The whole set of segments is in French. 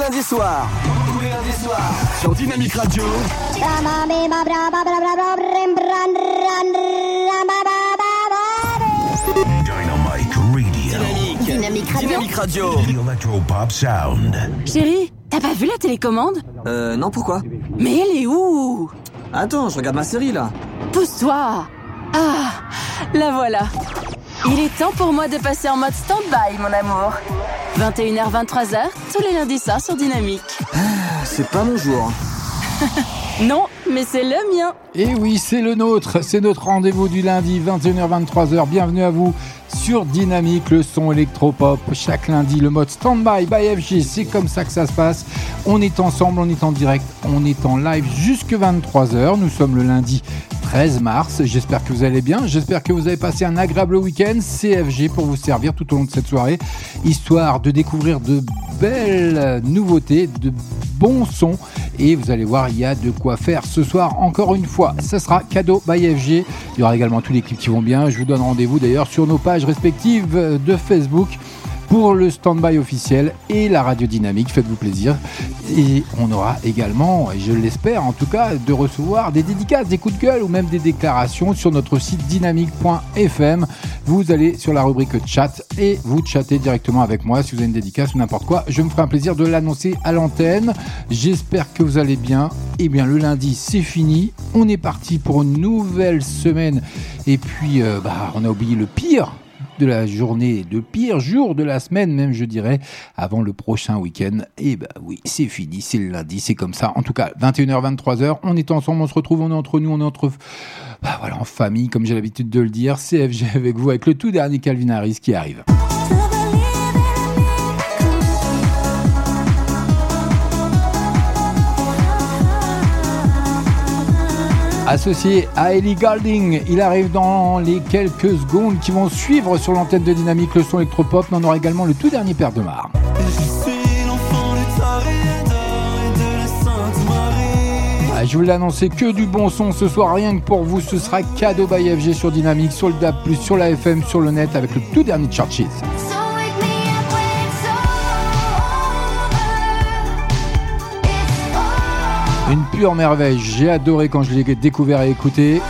lundis soirs. Tous les lundis soirs. Sur Dynamique Radio. Dynamic Radio. Dynamique. Dynamique Radio. Dynamique Radio. The Electropop Sound. Chérie, t'as pas vu la télécommande? Euh, non, pourquoi? Mais elle est où? Attends, je regarde ma série là. Pousse-toi Ah, la voilà. Il est temps pour moi de passer en mode stand-by, mon amour. 21h, 23h, tous les lundis soirs sur Dynamique. C'est pas mon jour. Non, mais c'est le mien. Et oui, c'est le nôtre, c'est notre rendez-vous du lundi 21h-23h. Bienvenue à vous sur Dynamique, le son électropop. Chaque lundi, le mode Standby by FG, c'est comme ça que ça se passe. On est ensemble, on est en direct, on est en live jusque 23h. Nous sommes le lundi 13 mars. J'espère que vous allez bien. J'espère que vous avez passé un agréable week-end. CFG pour vous servir tout au long de cette soirée, histoire de découvrir de belles nouveautés, de bons sons. Et vous allez voir, il y a de quoi faire ce soir. Encore une fois, ce sera cadeau by FG. Il y aura également tous les clips qui vont bien. Je vous donne rendez-vous d'ailleurs sur nos pages respectives de Facebook pour le stand-by officiel et la radio dynamique. Faites-vous plaisir. Et on aura également, et je l'espère en tout cas, de recevoir des dédicaces, des coups de gueule ou même des déclarations sur notre site dynamique.fm. Vous allez sur la rubrique chat et vous chattez directement avec moi si vous avez une dédicace ou n'importe quoi. Je me ferai un plaisir de l'annoncer à l'antenne. J'espère que vous allez bien. Eh bien, le lundi, c'est fini. On est parti pour une nouvelle semaine. Et puis, euh, bah, on a oublié le pire de la journée, de pire jour de la semaine même je dirais, avant le prochain week-end. Et bah oui, c'est fini, c'est le lundi, c'est comme ça. En tout cas, 21h, 23h, on est ensemble, on se retrouve, on est entre nous, on est entre... Bah voilà, en famille, comme j'ai l'habitude de le dire, CFG avec vous, avec le tout dernier Calvin Harris qui arrive. Associé à Ellie Goulding, il arrive dans les quelques secondes qui vont suivre sur l'antenne de Dynamique le son électropop. Mais on aura également le tout dernier Père de Mar. Ah, je vous l'ai annoncé que du bon son ce soir, rien que pour vous, ce sera cadeau by FG sur Dynamique, sur le DAB+, sur la FM, sur le net avec le tout dernier Churches. Une pure merveille, j'ai adoré quand je l'ai découvert et écouté.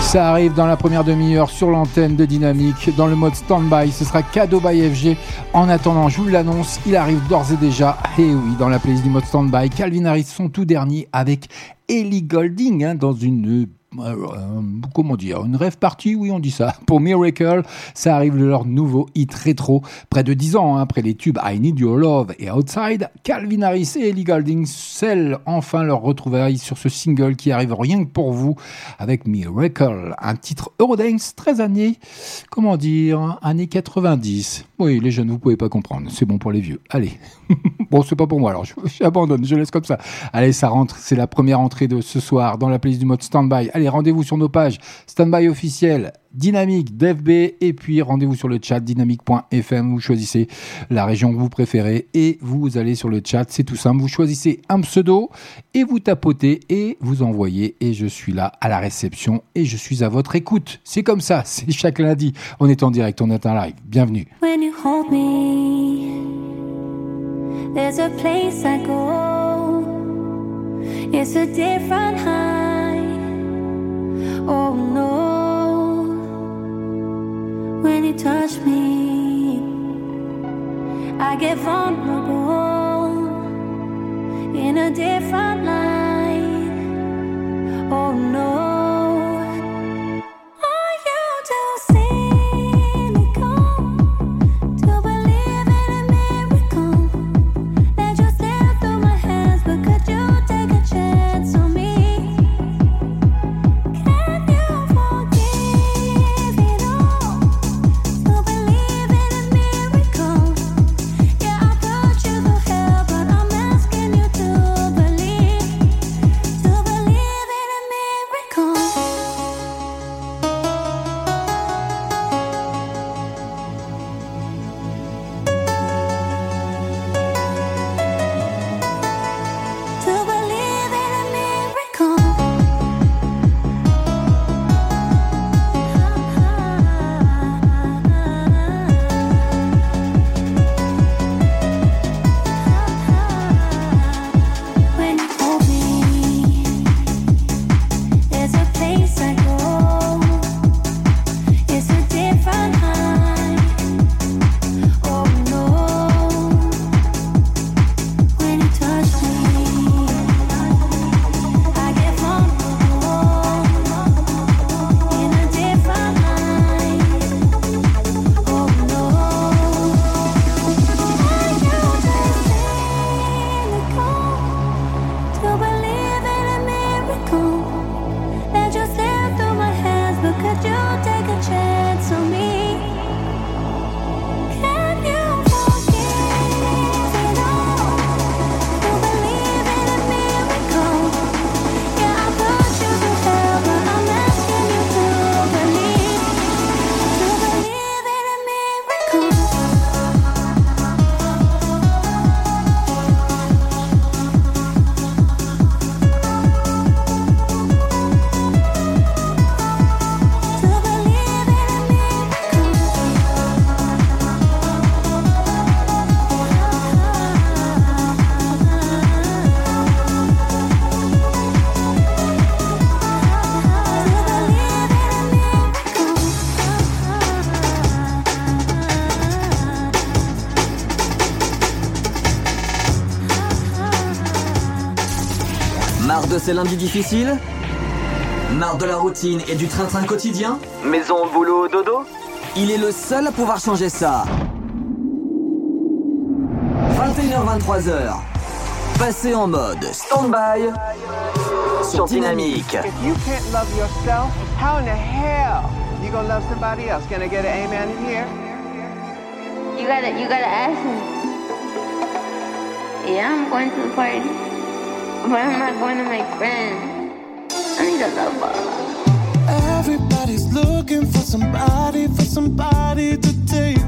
Ça arrive dans la première demi-heure sur l'antenne de Dynamique, dans le mode stand-by. Ce sera cadeau by FG. En attendant, je vous l'annonce, il arrive d'ores et déjà, et oui, dans la playlist du mode stand-by, Calvin Harris, son tout dernier avec Ellie Golding, hein, dans une euh, comment dire, une rêve partie, oui on dit ça. Pour Miracle, ça arrive leur nouveau hit rétro, près de 10 ans hein, après les tubes I Need Your Love et Outside. Calvin Harris et Ellie Goulding scellent enfin leur retrouvaille sur ce single qui arrive rien que pour vous avec Miracle, un titre Eurodance très années, comment dire, années 90. Oui, les jeunes vous pouvez pas comprendre, c'est bon pour les vieux. Allez, bon c'est pas pour moi alors, j'abandonne, je laisse comme ça. Allez, ça rentre, c'est la première entrée de ce soir dans la playlist du mode standby. Allez, rendez-vous sur nos pages Standby officiel, Dynamique, DFB, et puis rendez-vous sur le chat dynamique.fm. Vous choisissez la région que vous préférez et vous allez sur le chat. C'est tout simple. Vous choisissez un pseudo et vous tapotez et vous envoyez. Et je suis là à la réception et je suis à votre écoute. C'est comme ça. C'est chaque lundi. On est en direct, on est en live. Bienvenue. When you hold me, there's a place I go. Oh no, when you touch me, I get vulnerable in a different light. Ces lundis difficiles Marre de la routine et du train-train quotidien Maison, boulot, dodo Il est le seul à pouvoir changer ça. 21h-23h. Passez en mode stand-by sur Dynamique. If you can't love yourself, how in the hell you gonna love somebody else? Can I get an amen here? You gotta, you gotta ask me. Yeah, I'm going to the party, but I'm I going to make friends. I need a lover. Everybody's looking for somebody, for somebody to take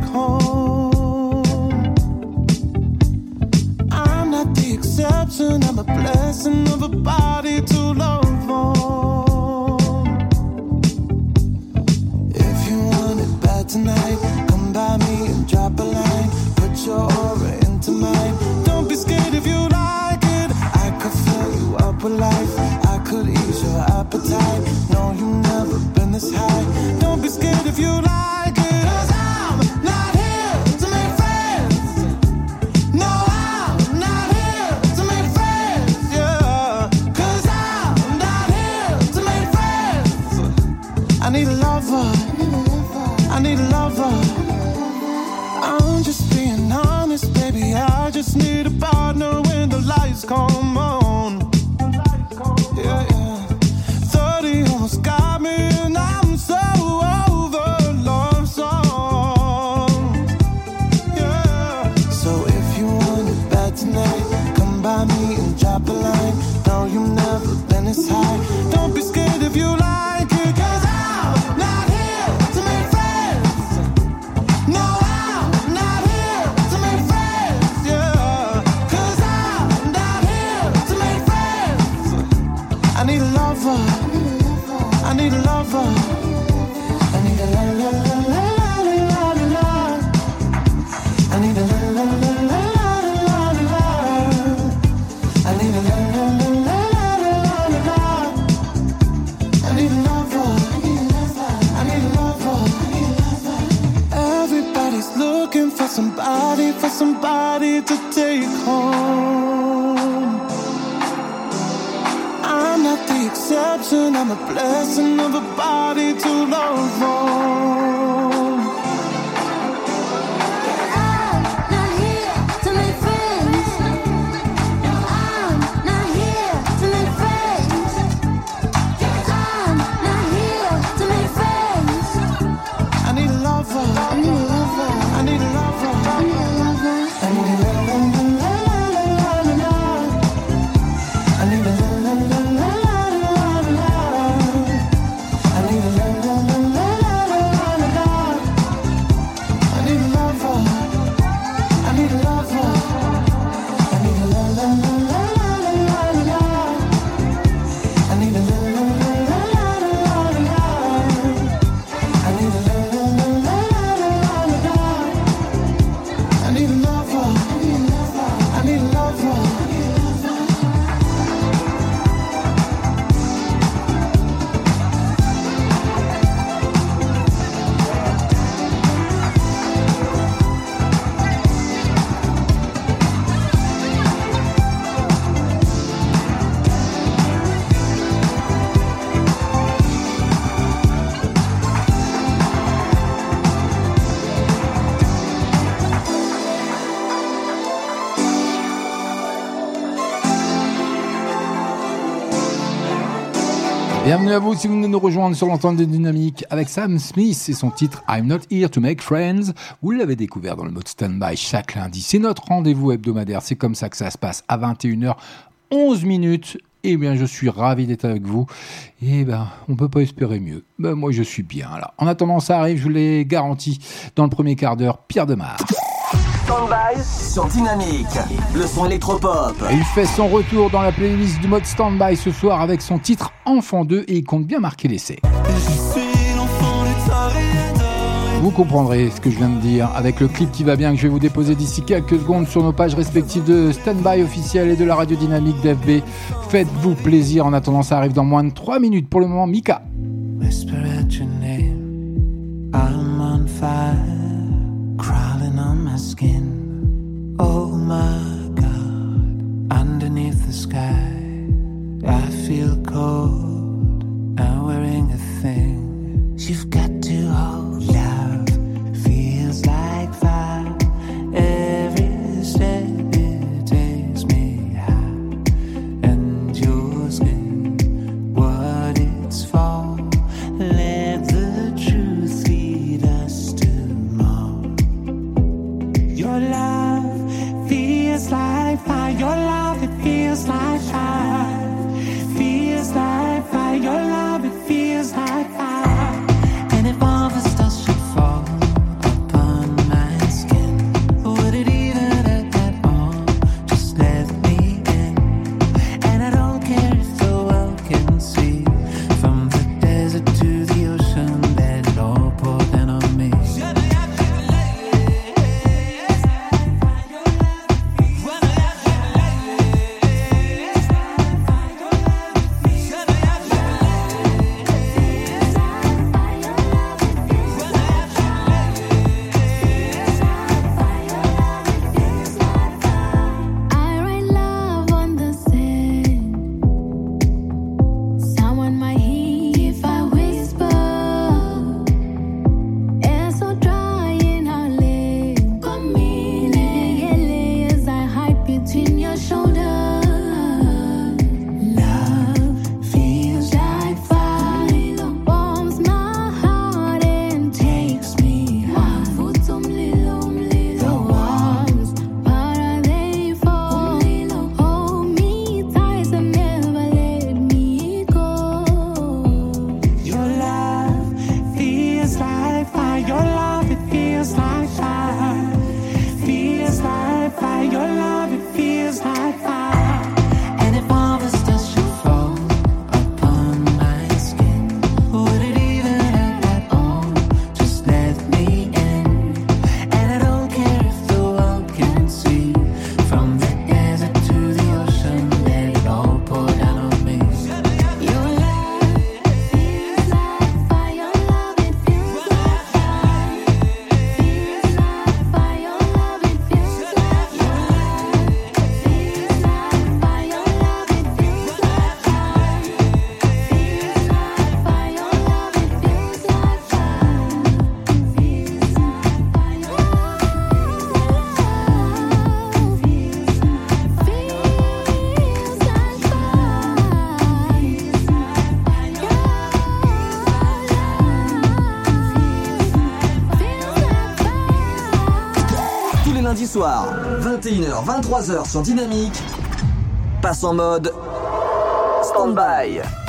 Bienvenue à vous si vous venez nous rejoindre sur l'entente des dynamiques avec Sam Smith et son titre I'm Not Here to Make Friends. Vous l'avez découvert dans le mode standby chaque lundi. C'est notre rendez-vous hebdomadaire. C'est comme ça que ça se passe à 21h 11 minutes. Eh bien, je suis ravi d'être avec vous. Et ben, on peut pas espérer mieux. Ben, moi, je suis bien là. En attendant, ça arrive, je vous l'ai garanti. Dans le premier quart d'heure, Pierre Demar. Stand-by sur Dynamique. Le son électropop. Il fait son retour dans la playlist du mode standby ce soir avec son titre Enfant 2 et il compte bien marquer l'essai. Vous comprendrez ce que je viens de dire avec le clip qui va bien que je vais vous déposer d'ici quelques secondes sur nos pages respectives de Standby officiel et de la radio dynamique d'FB. Faites-vous plaisir en attendant ça arrive dans moins de 3 minutes pour le moment Mika. Whisper at your name. I'm on fire, crawling on my skin. Oh my God, underneath the sky, I feel cold. I'm wearing a thing. You've got to hold. Love Soirs, 21h, 23h sur Dynamique, passe en mode stand-by.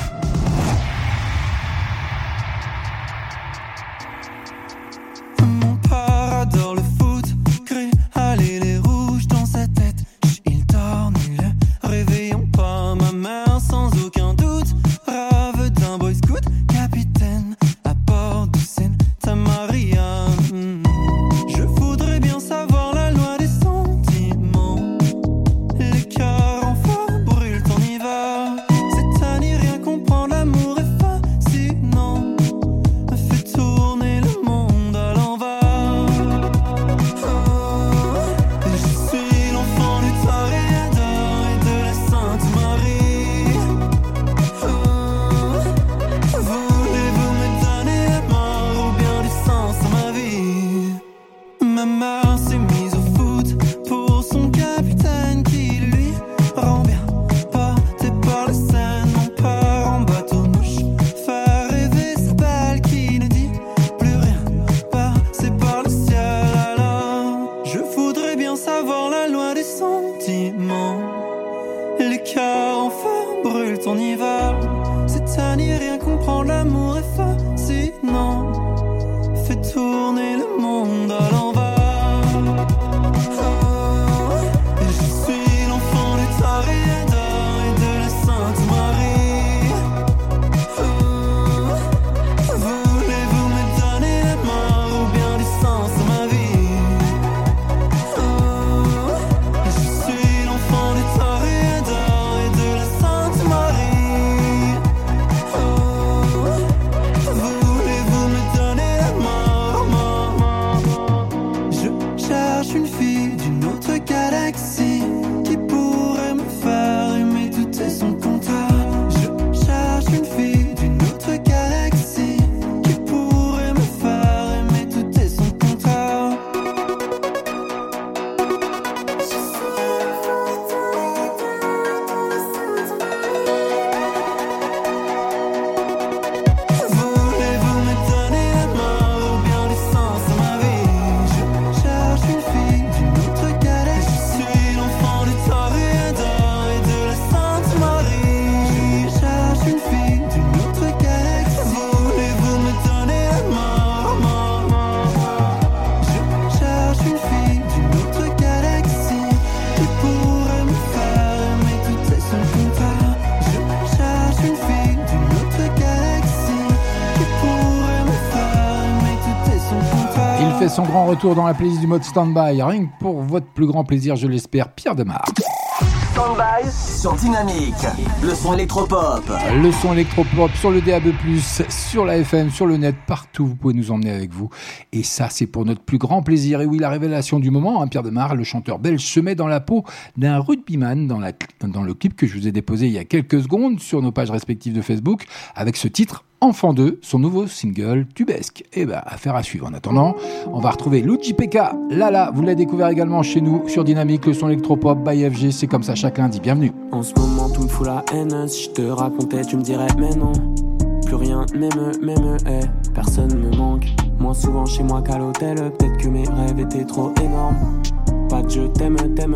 Retour dans la playlist du mode standby. Rien que pour votre plus grand plaisir, je l'espère, Pierre Demar. Stand-by sur Dynamique. Le son électropop. Le son électropop sur le DAB+, sur la FM, sur le net, partout, vous pouvez nous emmener avec vous. Et ça, c'est pour notre plus grand plaisir. Et oui, la révélation du moment, hein, Pierre Demar, le chanteur belge, se met dans la peau d'un rugbyman dans, le clip que je vous ai déposé il y a quelques secondes sur nos pages respectives de Facebook, avec ce titre Enfant 2, son nouveau single tubesque. Et ben, affaire à suivre. En attendant, on va retrouver Luigi PK. Lala, vous l'avez découvert également chez nous sur Dynamique, le son électropop by FG. C'est comme ça chaque lundi. Bienvenue. En ce moment, tout me fout la haine. Je te racontais, tu me dirais, mais non. Plus rien, même, même, eh, personne me manque. Moins souvent chez moi qu'à l'hôtel. Peut-être que mes rêves étaient trop énormes. Pas de je t'aime, t'aime.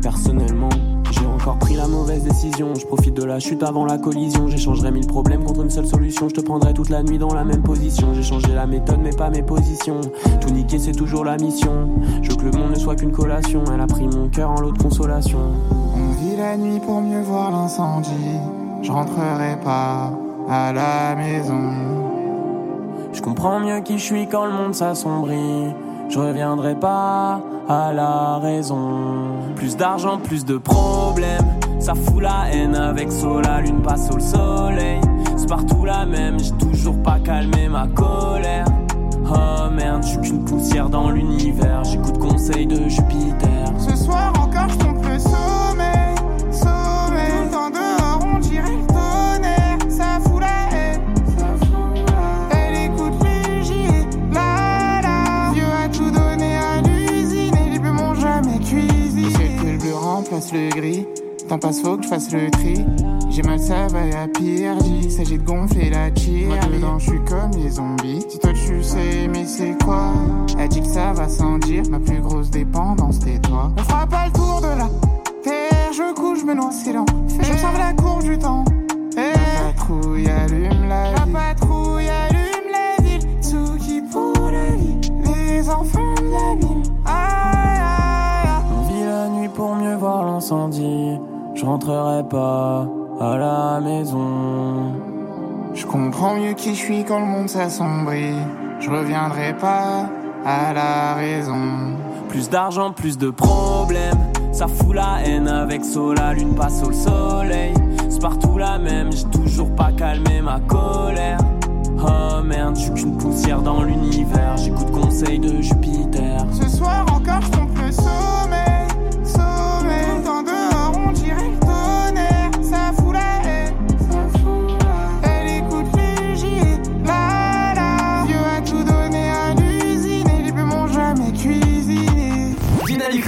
Personnellement, j'ai encore pris la mauvaise décision. Je profite de la chute avant la collision. J'échangerai mille problèmes contre une seule solution. Je te prendrai toute la nuit dans la même position. J'ai changé la méthode, mais pas mes positions. Tout niquer, c'est toujours la mission. Je veux que le monde ne soit qu'une collation. Elle a pris mon cœur en lot de consolation. On vit la nuit pour mieux voir l'incendie. Je rentrerai pas à la maison. Je comprends mieux qui je suis quand le monde s'assombrit. Je reviendrai pas à la raison. Plus d'argent, plus de problèmes. Ça fout la haine avec la lune passe au soleil. C'est partout la même, j'ai toujours pas calmé ma colère. Oh merde, je suis qu'une poussière dans l'univers. J'écoute conseil de Jupiter. Ce soir encore, je tombe le sommeil. Sommeil. Tout dehors, on dirait le gris. Temps passe, faut que je fasse le tri. J'ai mal, ça va à pire. Il s'agit de gonfler la tire. Moi dedans, je suis comme les zombies. Si toi tu sais, mais c'est quoi? Elle dit que ça va sans dire. Ma plus grosse dépendance, t'es toi. On fera pas le tour de la terre. Je couche, je me noie, c'est lent. Je me la courbe du temps. La patrouille allume la ville. Je rentrerai pas à la maison. Je comprends mieux qui je suis quand le monde s'assombrit. Je reviendrai pas à la raison. Plus d'argent, plus de problèmes. Ça fout la haine avec so, la lune passe au soleil. C'est partout la même, j'ai toujours pas calmé ma colère. Oh merde, je suis qu'une poussière dans l'univers. J'écoute conseil de Jupiter. Ce soir encore,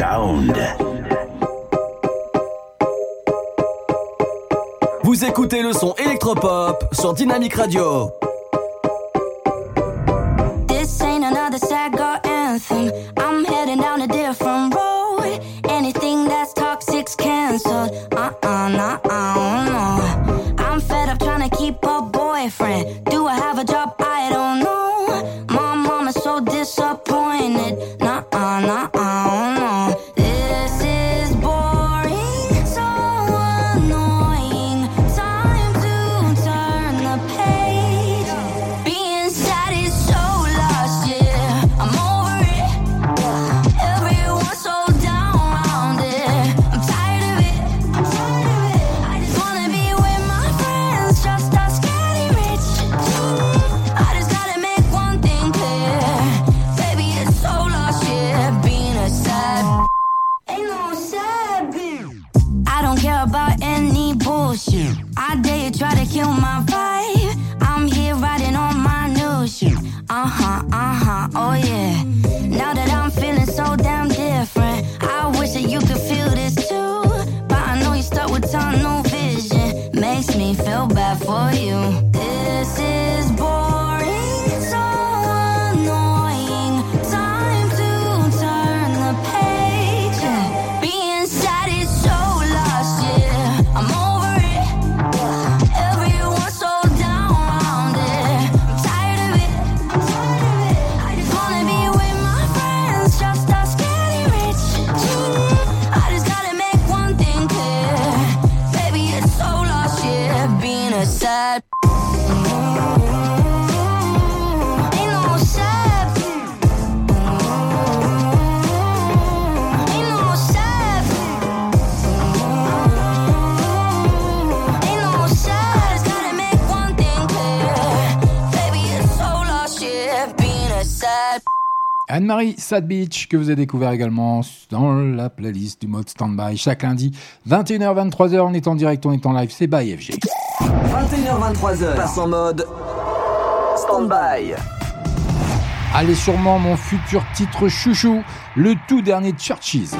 Sound. Vous écoutez le son électropop sur Dynamique Radio. This ain't another sad girl anthem. for you. Anne-Marie Sadbeach, que vous avez découvert également dans la playlist du mode Standby chaque lundi, 21h, 23h, on est en direct, on est en live, c'est by FG. 21h, 23h, passe en mode Standby. Allez, sûrement mon futur titre chouchou, le tout dernier Churches.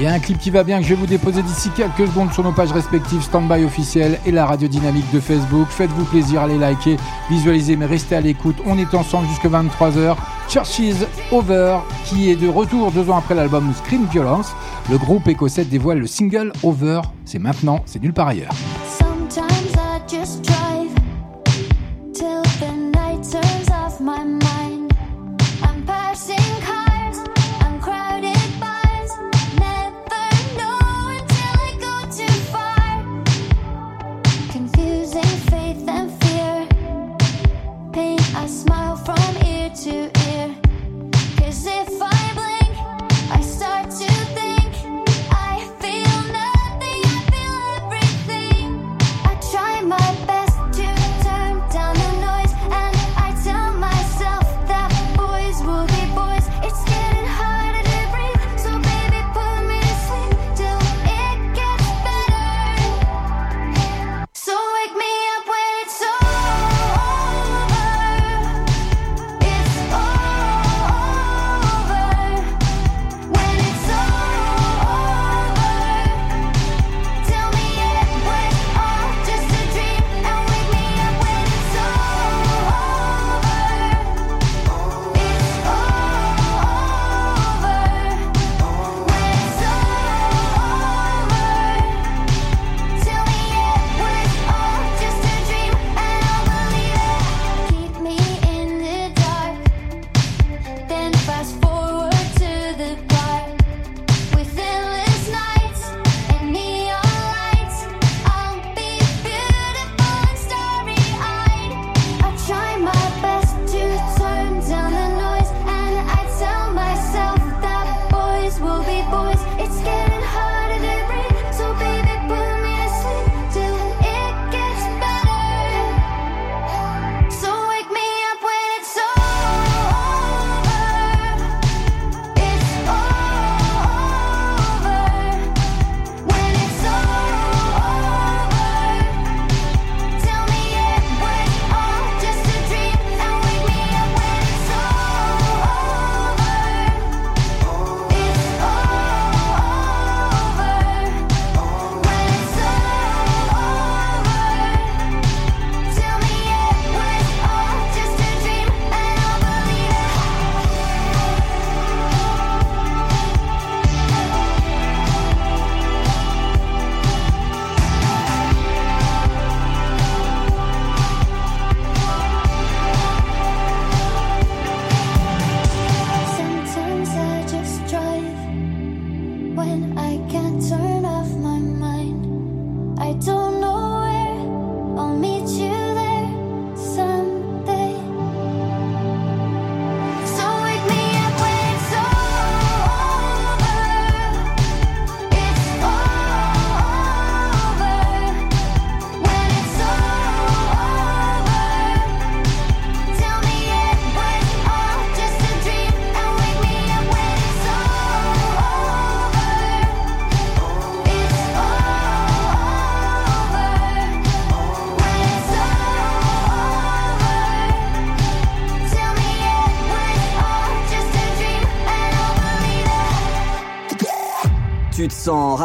Il y a un clip qui va bien que je vais vous déposer d'ici quelques secondes sur nos pages respectives Standby officiel et la radio dynamique de Facebook. Faites-vous plaisir, allez liker, visualisez, mais restez à l'écoute. On est ensemble jusque 23h. Churches Over, qui est de retour deux ans après l'album Scream Violence. Le groupe écossais dévoile le single Over. C'est maintenant, c'est nulle part ailleurs.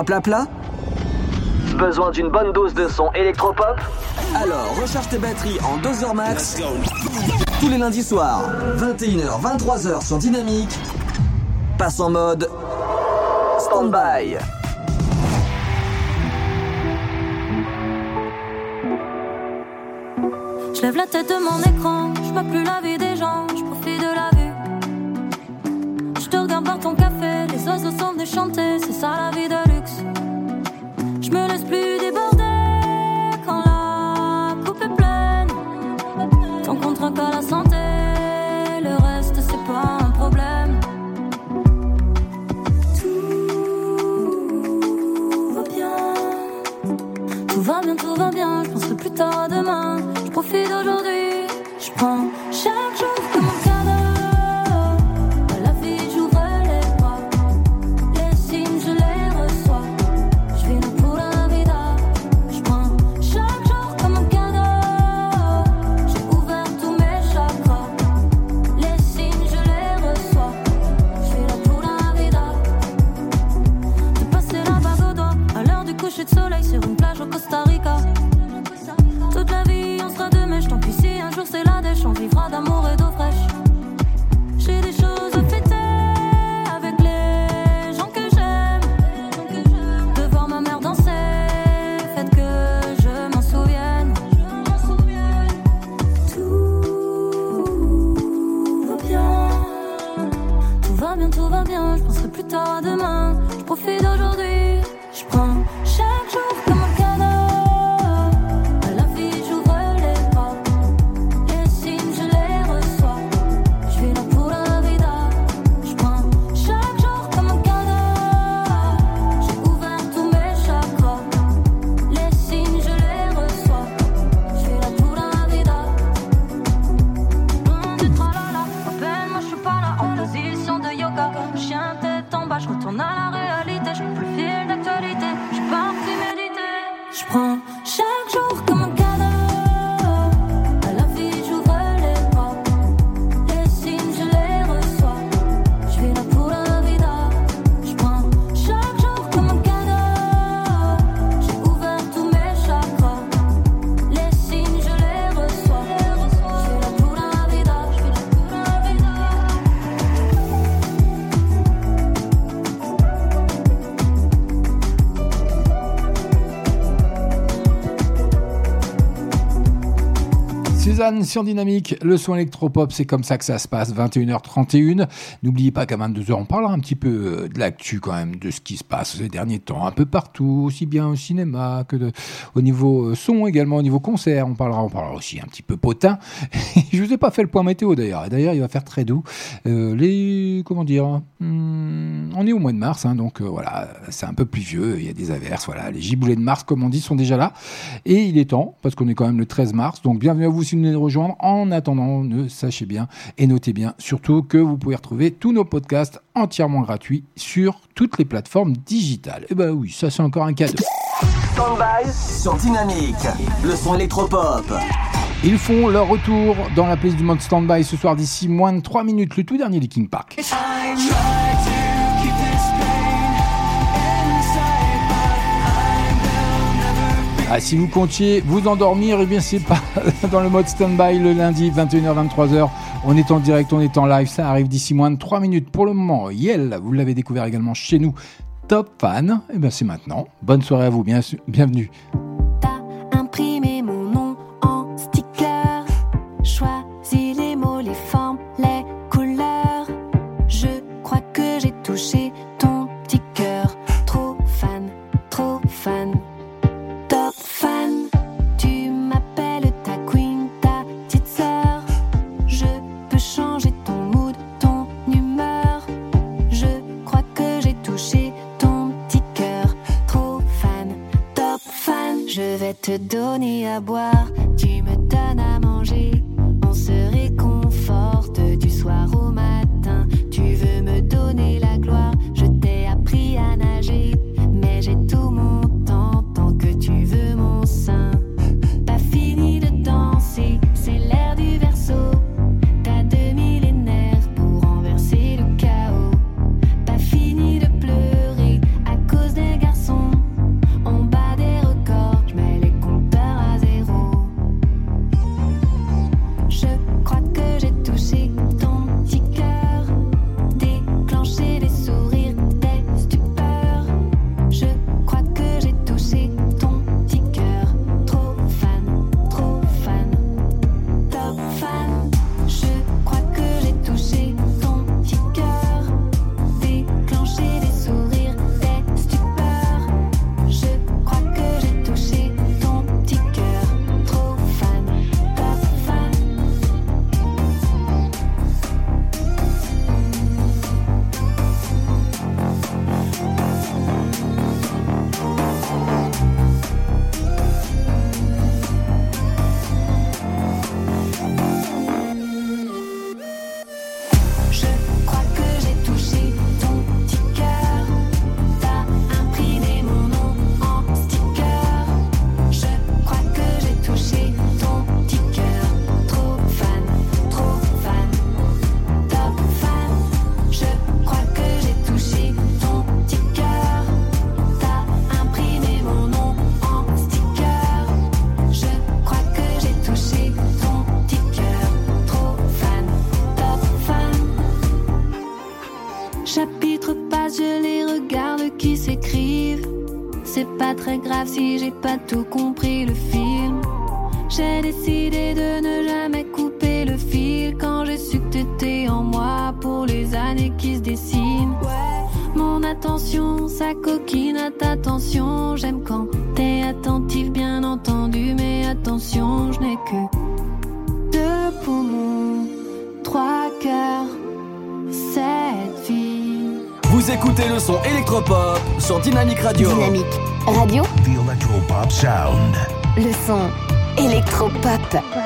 plat plat Besoin d'une bonne dose de son électropop Alors recharge tes batteries en 2 heures max. Tous les lundis soirs, 21h, 23h sur Dynamique. Passe en mode stand-by. Je lève la tête de mon écran, je peux plus la vie. Suzanne sur Dynamique, le son électropop, c'est comme ça que ça se passe, 21h31. N'oubliez pas qu'à 22h, on parlera un petit peu euh, de l'actu quand même, de ce qui se passe ces derniers temps, un peu partout, aussi bien au cinéma que au niveau euh, son également, au niveau concert. On parlera, on parlera aussi un petit peu potin. Je vous ai pas fait le point météo d'ailleurs. Et D'ailleurs, il va faire très doux. Euh, les, comment dire, hmm, on est au mois de mars, hein, donc voilà, c'est un peu pluvieux, il y a des averses, voilà, les giboulées de mars, comme on dit, sont déjà là. Et il est temps, parce qu'on est quand même le 13 mars, donc bienvenue à vous si vous de rejoindre. En attendant, ne sachez bien et notez bien, surtout que vous pouvez retrouver tous nos podcasts entièrement gratuits sur toutes les plateformes digitales. Et ben oui, ça c'est encore un cadeau. Stand-by sur Dynamique, le son électropop. Ils font leur retour dans la place du mode stand-by ce soir d'ici moins de 3 minutes, le tout dernier Linkin Park. Ah, si vous comptiez vous endormir, eh bien c'est pas dans le mode stand-by le lundi 21h 23h. On est en direct, on est en live, ça arrive d'ici moins de 3 minutes pour le moment. Yel, vous l'avez découvert également chez nous. Top fan, et bien c'est maintenant. Bonne soirée à vous, bien, bienvenue. Te donner à boire, tu me donnes à manger. Grave si j'ai pas tout compris le film. J'ai décidé de ne jamais couper le fil quand j'ai su que t'étais en moi pour les années qui se dessinent. Mon attention, ça coquine à ta tension. J'aime quand t'es attentif, bien entendu, mais attention, je n'ai que deux poumons, trois cœurs, sept vies. Vous écoutez le son électropop sur Dynamique Radio. Dynamique Radio, The Electropop Sound. le son électropop.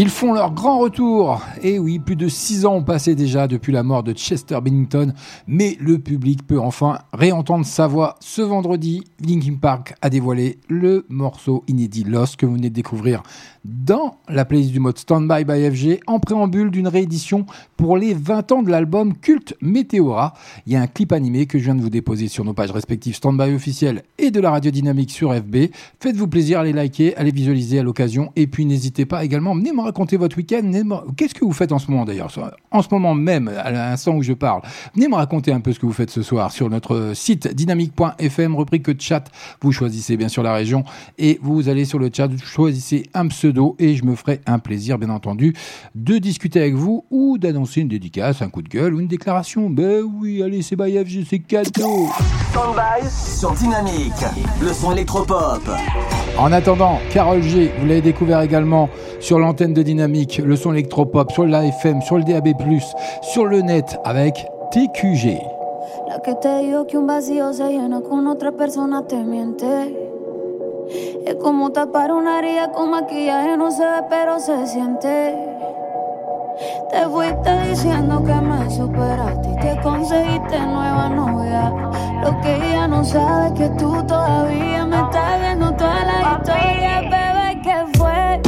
Ils font leur grand retour. Et oui, plus de 6 ans ont passé déjà depuis la mort de Chester Bennington, mais le public peut enfin réentendre sa voix. Ce vendredi, Linkin Park a dévoilé le morceau inédit Lost que vous venez de découvrir dans la playlist du mode Standby by FG en préambule d'une réédition pour les 20 ans de l'album culte Météora. Il y a un clip animé que je viens de vous déposer sur nos pages respectives Standby officiel et de la radio dynamique sur FB. Faites-vous plaisir, allez liker, allez visualiser à l'occasion et puis n'hésitez pas également, venez me raconter votre week-end. Qu'est-ce que vous faites en ce moment d'ailleurs En ce moment même, à l'instant où je parle, venez me raconter un peu ce que vous faites ce soir sur notre site dynamique.fm, rubrique chat. Vous choisissez bien sûr la région et vous allez sur le chat, vous choisissez un pseudo et je me ferai un plaisir, bien entendu, de discuter avec vous ou d'annoncer une dédicace, un coup de gueule ou une déclaration. Ben oui, allez, c'est by FG, c'est cadeau. Standby sur Dynamique, le son électropop. En attendant, Carole G, vous l'avez découvert également sur l'antenne de Dynamique, le son électropop, sur l'AFM, sur le DAB+, sur le net avec TQG. La que te dijo que un vacío se llena con otra persona te miente. Es como tapar una herida con maquillaje, no se ve, pero se siente. Te fuiste diciendo que me superaste y te conseguiste nueva novia. Lo que ella no sabe es que tú todavía me estás viendo toda la historia, bebé, ¿qué fue?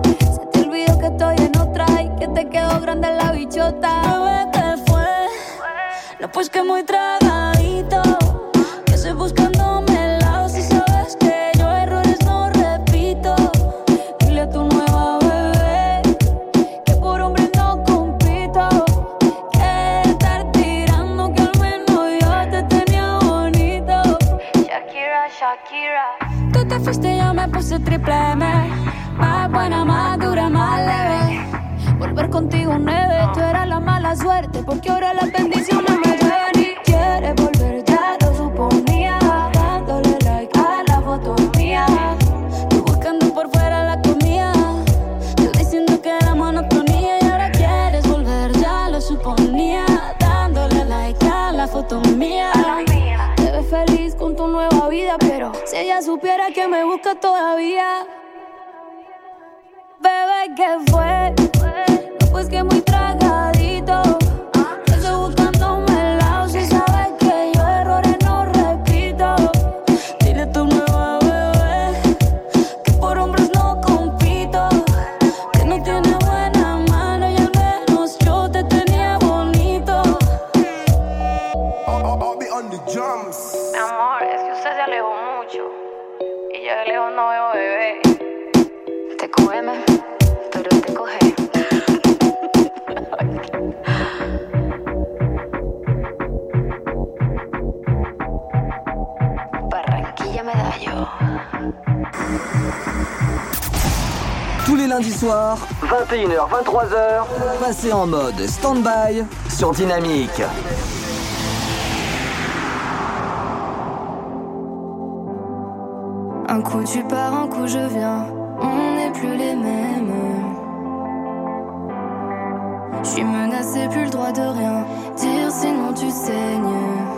Te quedó grande la bichota. ¿qué fue? No, pues que muy tragadito. Que estoy buscándome el lado si sabes que yo errores no repito. Dile a tu nueva bebé que por hombre no compito. Que estar tirando que al menos yo te tenía bonito. Shakira, Shakira. Tú te fuiste, yo me puse triple M. Más buena, más dura, más leve. Contigo nueve, tú eras la mala suerte. Porque ahora las bendiciones me llueven y quieres volver, ya lo suponía. Dándole like a la foto mía. Tú buscando por fuera la comida. Yo diciendo que era monotonía y ahora quieres volver, ya lo suponía. Dándole like a la foto mía. Te ves feliz con tu nueva vida, pero si ella supiera que me busca todavía. Bebé, ¿qué fue? No, pues que 21h, 23h, passez en mode stand-by sur Dynamique. Un coup tu pars, un coup je viens. On n'est plus les mêmes. Je suis menacée, plus le droit de rien dire, sinon tu saignes.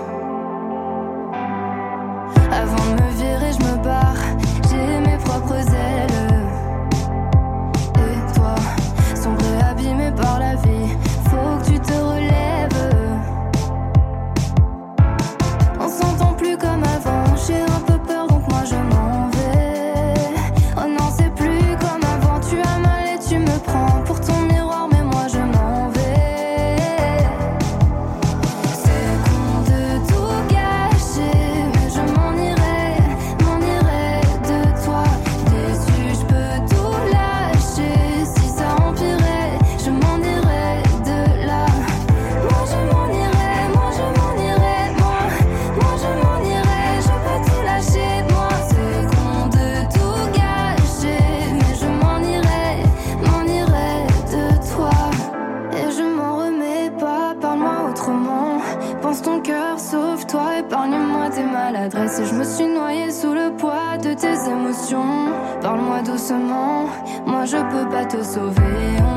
Et je me suis noyée sous le poids de tes émotions. Parle-moi doucement, moi je peux pas te sauver.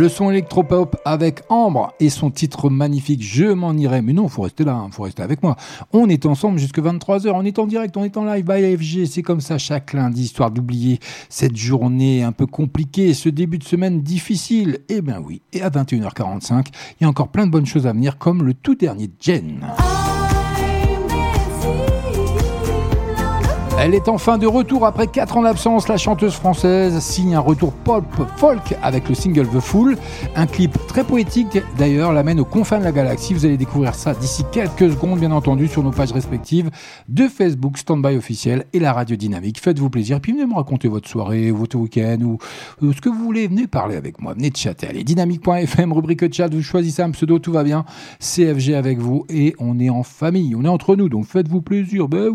Le son électropop avec Ambre et son titre magnifique Je m'en irai. Mais non, faut rester là, hein, faut rester avec moi. On est ensemble jusque 23h, on est en direct, on est en live by AFG. C'est comme ça chaque lundi, histoire d'oublier cette journée un peu compliquée, ce début de semaine difficile. Eh bien oui, et à 21h45, il y a encore plein de bonnes choses à venir comme le tout dernier de Jen. Elle est enfin de retour après 4 ans d'absence. La chanteuse française signe un retour pop folk avec le single The Fool. Un clip très poétique d'ailleurs l'amène aux confins de la galaxie. Vous allez découvrir ça d'ici quelques secondes, bien entendu, sur nos pages respectives de Facebook, Standby officiel et la radio dynamique. Faites-vous plaisir. Puis venez me raconter votre soirée, votre week-end ou ce que vous voulez. Venez parler avec moi. Venez chatter. Allez, dynamique.fm, rubrique chat. Vous choisissez un pseudo, tout va bien. CFG avec vous et on est en famille. On est entre nous, donc faites-vous plaisir. Ben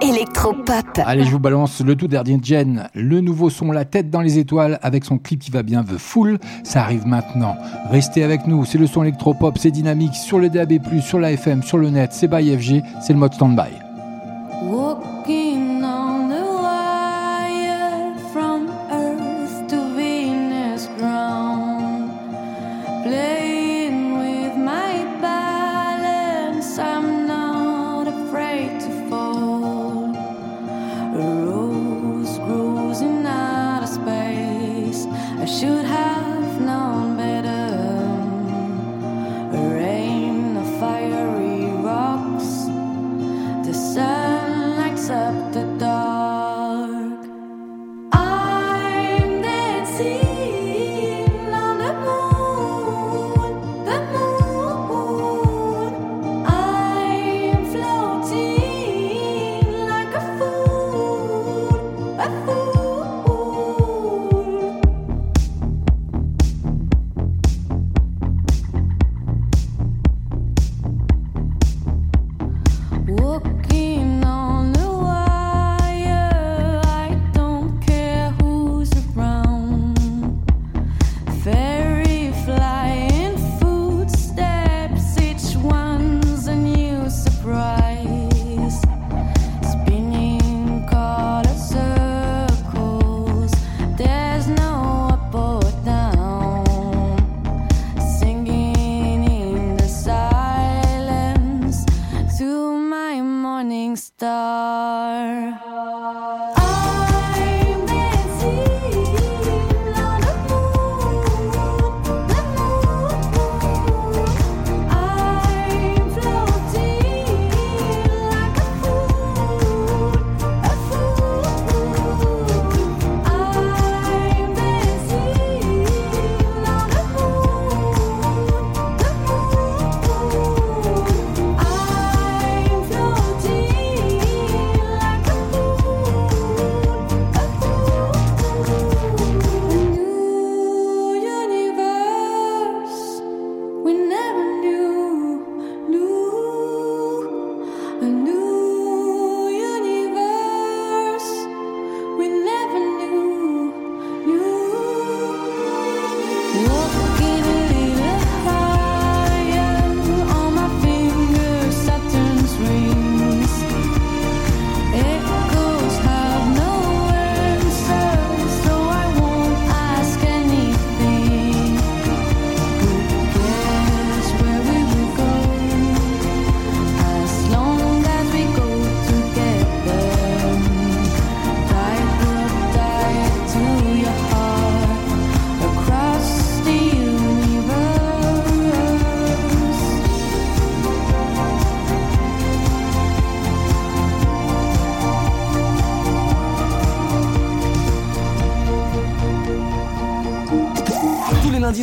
électropop. Allez, je vous balance le tout dernier de Jen, le nouveau son La tête dans les étoiles avec son clip qui va bien, The Full. Ça arrive maintenant. Restez avec nous, c'est le son électropop, c'est dynamique sur le DAB+, sur la FM, sur le net, c'est by FG, c'est le mode standby. Walking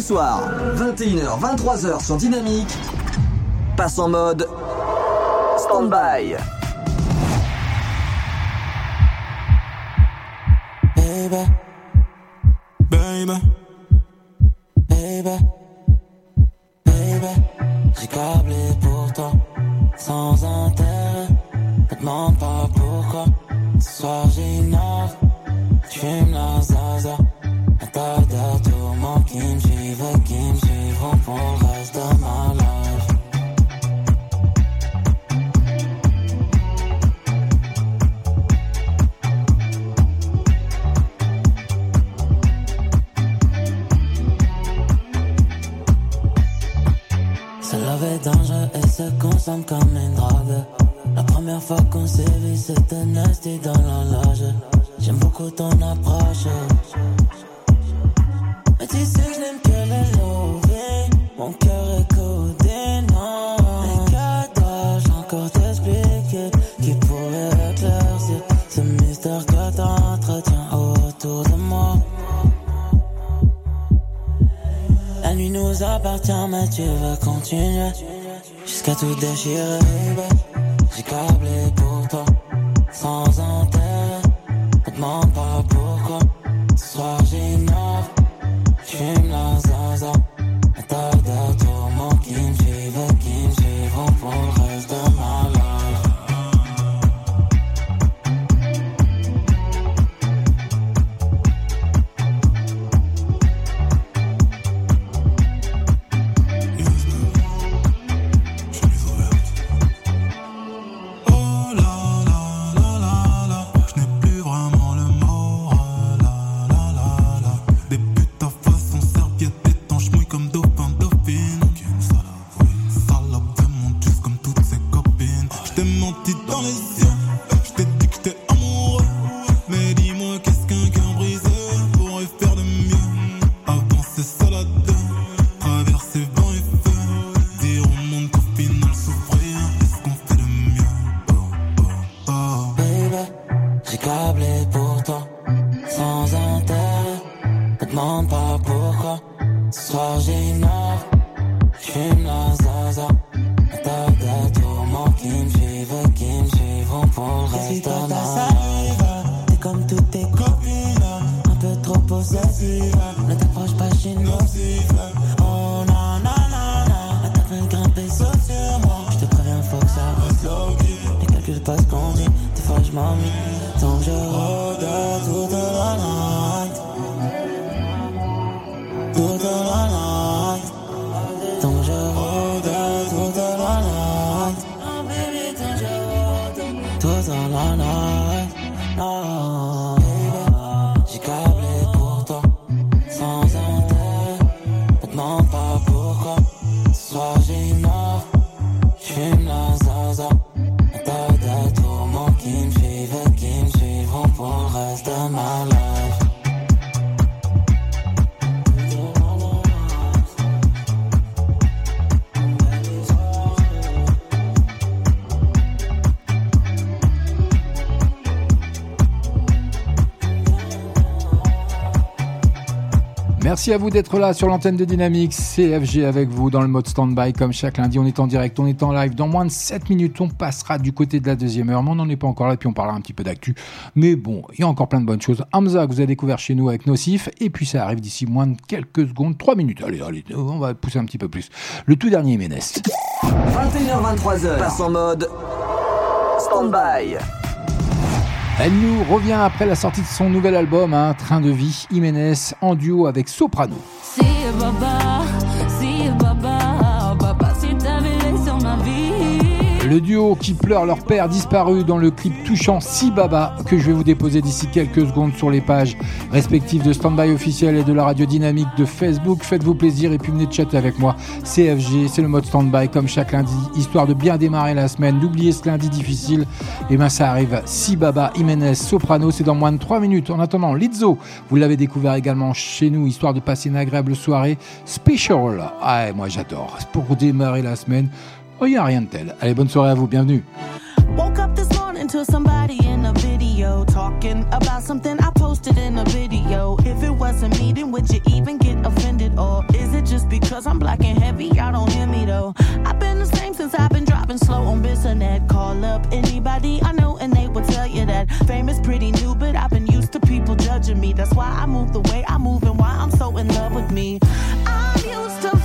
Soirs, 21h, 23h sur Dynamique, passe en mode stand-by. that shit. Merci à vous d'être là sur l'antenne de Dynamics, CFG avec vous dans le mode stand-by comme chaque lundi. On est en direct, on est en live. Dans moins de 7 minutes, on passera du côté de la deuxième heure, mais on n'en est pas encore là, puis on parlera un petit peu d'actu. Mais bon, il y a encore plein de bonnes choses. Hamza, que vous avez découvert chez nous avec Nocif, et puis ça arrive d'ici moins de quelques secondes, 3 minutes. Allez, allez, on va pousser un petit peu plus. Le tout dernier Ménès. 21h23h, passe en mode stand-by. Elle nous revient après la sortie de son nouvel album, hein, Train de vie, Jiménez, en duo avec Soprano. Le duo qui pleure leur père disparu dans le clip touchant Si Baba que je vais vous déposer d'ici quelques secondes sur les pages respectives de Standby officiel et de la radio dynamique de Facebook. Faites-vous plaisir et puis venez chatter avec moi. CFG, c'est le mode Standby comme chaque lundi, histoire de bien démarrer la semaine, d'oublier ce lundi difficile. Et ben ça arrive. Si Baba, Jiménez, Soprano, c'est dans moins de 3 minutes. En attendant, Lizzo, vous l'avez découvert également chez nous, histoire de passer une agréable soirée. Special. Ah, moi j'adore. Pour démarrer la semaine. Oh, il n'y a rien de tel. Allez, bonne soirée à vous, bienvenue. Woke up this morning to somebody in a video talking about something I posted in a video. If it wasn't me, then would you even get offended? Or is it just because I'm black and heavy? Y'all don't hear me though. I've been the same since I've been dropping slow on Bissonnet. Call up anybody I know and they will tell you that fame is pretty new, but I've been used to people judging me. That's why I move the way I move and why I'm so in love with me. I Could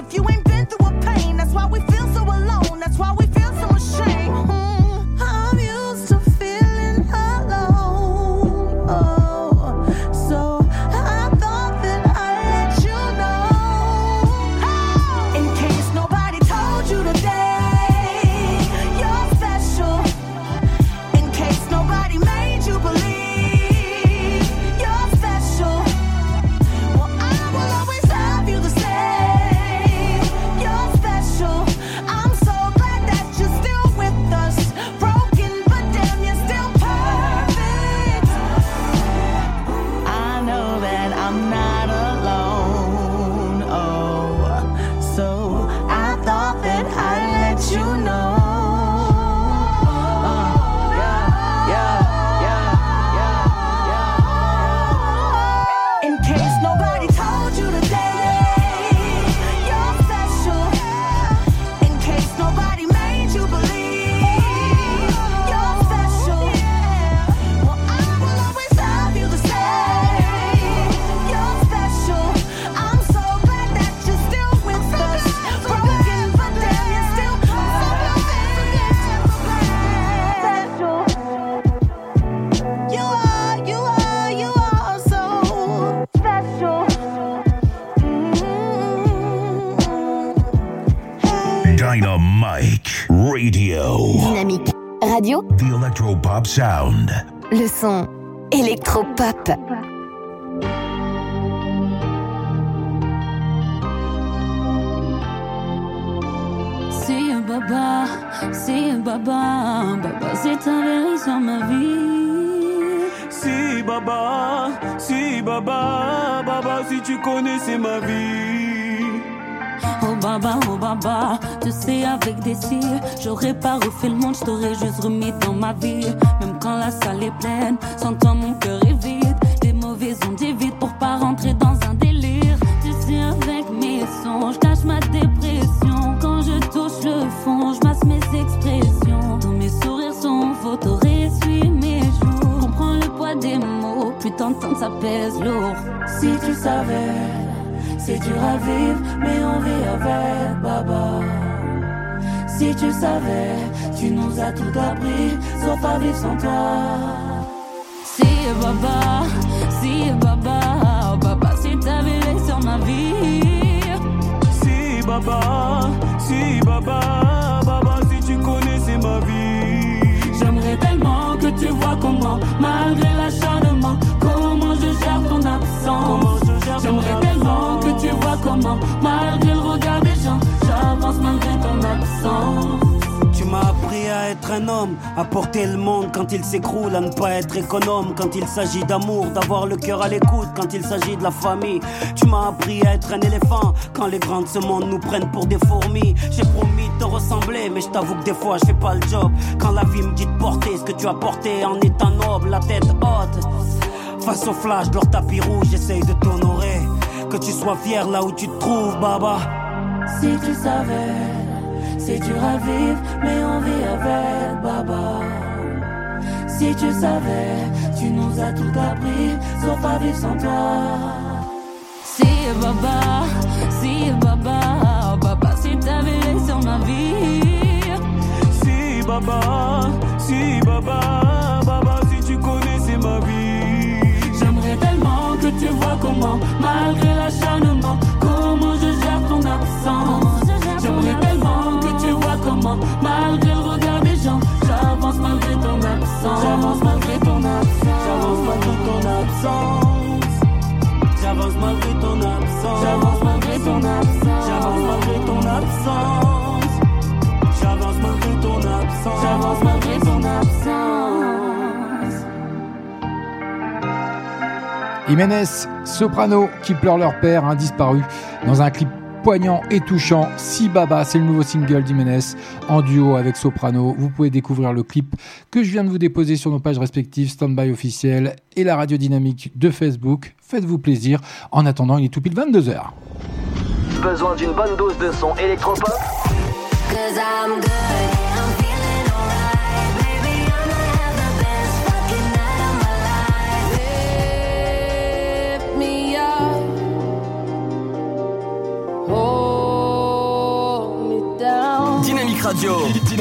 if you ain't been through a pain? That's why we feel so Electropop Sound. le son électropop. Si baba, si baba, baba c'est ta vérité sur ma vie. Si baba, si baba, baba si tu connaissais ma vie. Baba, oh baba, tu sais avec des cils, j'aurais pas refait le monde, je t'aurais juste remis dans ma vie. Même quand la salle est pleine, sans toi mon cœur est vide. Des mauvaises ondes évitent pour pas rentrer dans un délire. Tu sais avec mes sons, je cache ma dépression. Quand je touche le fond, je masse mes expressions. Tous mes sourires sont t'aurais essuyé mes joues. Comprends le poids des mots, plus t'entends ça pèse lourd. Si tu savais. C'est dur à vivre, mais on vit avec Baba. Si tu savais, tu nous as tout appris, sauf à vivre sans toi. Si Baba, si Baba, oh Baba, si t'avais l'œil sur ma vie. Si baba, si baba, baba si tu connaissais ma vie. J'aimerais tellement que tu vois comment, malgré l'acharnement, comment je gère ton absence. J'aimerais tellement que tu vois comment, malgré le regard des gens, j'avance malgré ton absence. Tu m'as appris à être un homme, à porter le monde quand il s'écroule, à ne pas être économe quand il s'agit d'amour, d'avoir le cœur à l'écoute quand il s'agit de la famille. Tu m'as appris à être un éléphant quand les grands de ce monde nous prennent pour des fourmis. J'ai promis de te ressembler, mais je t'avoue que des fois je pas le job. Quand la vie me dit de porter ce que tu as porté en étant noble, la tête haute. Face au flash de leur tapis rouge, j'essaye de t'honorer. Que tu sois fier là où tu te trouves, baba. Si tu savais, c'est dur à vivre, mais on vit avec Baba. Si tu savais, tu nous as tout appris, sauf à vivre sans toi. Si Baba, si Baba, Baba, si t'avais sur ma vie. Si baba, si baba comment, malgré l'acharnement, comment je gère ton absence. J'aimerais tellement que tu vois comment, malgré le regard des gens, j'avance malgré ton absence. J'avance malgré ton absence. J'avance malgré ton absence. J'avance malgré ton absence. J'avance malgré ton absence. J'avance malgré ton absence. J'avance malgré ton absence. J'avance malgré ton absence. Jiménez, soprano, qui pleurent leur père, un disparu, dans un clip poignant et touchant. Si Baba, c'est le nouveau single d'Jiménez, en duo avec soprano. Vous pouvez découvrir le clip que je viens de vous déposer sur nos pages respectives, Standby officiel et la radio dynamique de Facebook. Faites-vous plaisir. En attendant, il est tout pile 22h. Besoin d'une bonne dose de son électropop?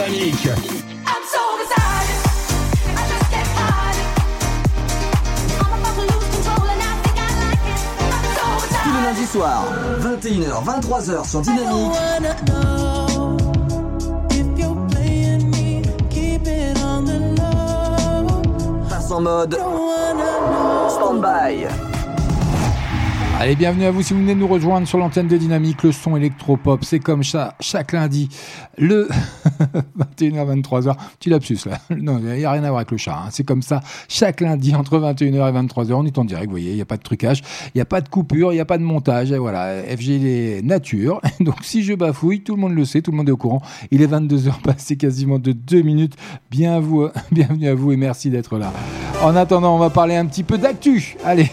Beside Tous les lundis soirs, 21h, 23h sur Dynamique. Passe en mode stand-by. Allez, bienvenue à vous si vous venez de nous rejoindre sur l'antenne de Dynamique, le son électropop. C'est comme ça, chaque lundi, le 21h, 23h. Petit lapsus là. Non, il n'y a rien à voir avec le chat. hein. C'est comme ça, chaque lundi, entre 21h et 23h. On est en direct, vous voyez, il n'y a pas de trucage, il n'y a pas de coupure, il n'y a pas de montage. Et voilà, FG les nature. Donc si je bafouille, tout le monde le sait, tout le monde est au courant. Il est 22h passé quasiment de 2 minutes. Bien vous, bienvenue à vous et merci d'être là. En attendant, on va parler un petit peu d'actu. Allez.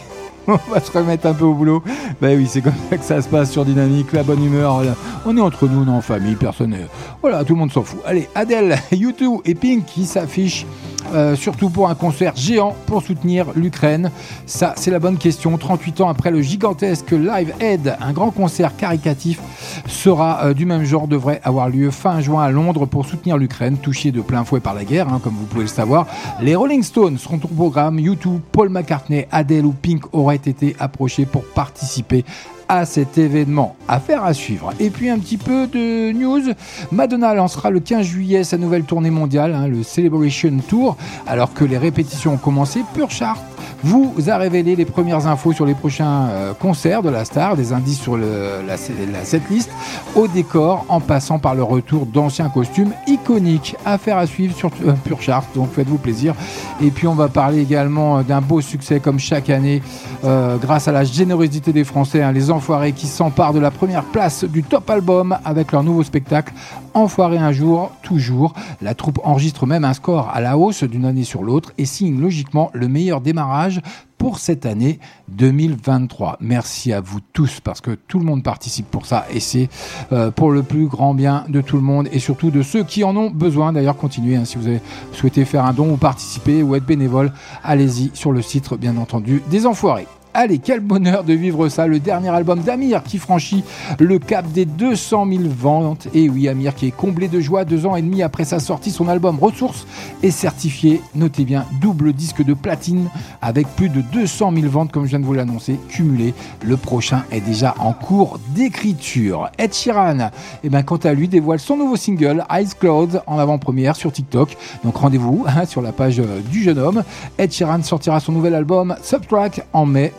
On va se remettre un peu au boulot. Bah oui, c'est comme ça que ça se passe sur Dynamique, la bonne humeur. On est entre nous, on est en famille, personne. Voilà, tout le monde s'en fout. Allez, Adèle, U2 et Pink qui s'affichent. euh, surtout pour un concert géant pour soutenir l'Ukraine. Ça, c'est la bonne question. 38 ans après le gigantesque Live Aid, un grand concert caritatif sera euh, du même genre, devrait avoir lieu fin juin à Londres pour soutenir l'Ukraine, touchée de plein fouet par la guerre, hein, comme vous pouvez le savoir. Les Rolling Stones seront au programme. YouTube, Paul McCartney, Adele ou Pink auraient été approchés pour participer à cet événement. Affaire à suivre. Et puis un petit peu de news. Madonna lancera le 15 juillet sa nouvelle tournée mondiale, hein, le Celebration Tour, alors que les répétitions ont commencé. Pure Chart vous a révélé les premières infos sur les prochains euh, concerts de la star, des indices sur la, setlist, au décor, en passant par le retour d'anciens costumes iconiques. Affaire à suivre sur euh, Pure donc faites-vous plaisir. Et puis on va parler également d'un beau succès comme chaque année, euh, grâce à la générosité des Français, hein, les Enfoirés qui s'emparent de la première place du top album avec leur nouveau spectacle Enfoiré un jour, toujours. La troupe enregistre même un score à la hausse d'une année sur l'autre et signe logiquement le meilleur démarrage pour cette année 2023. Merci à vous tous parce que tout le monde participe pour ça et c'est euh, pour le plus grand bien de tout le monde et surtout de ceux qui en ont besoin. D'ailleurs, continuez hein, si vous avez souhaité faire un don ou participer ou être bénévole, allez-y sur le site bien entendu des Enfoirés. Allez, quel bonheur de vivre ça, le dernier album d'Amir qui franchit le cap des 200 000 ventes. Et oui, Amir qui est comblé de joie deux ans et demi après sa sortie, son album Ressources est certifié, notez bien, double disque de platine avec plus de 200 000 ventes, comme je viens de vous l'annoncer, cumulées. Le prochain est déjà en cours d'écriture. Ed Sheeran, eh ben, quant à lui, dévoile son nouveau single Eyes Closed en avant-première sur TikTok. Donc rendez-vous hein, sur la page euh, du jeune homme. Ed Sheeran sortira son nouvel album Subtrack en mai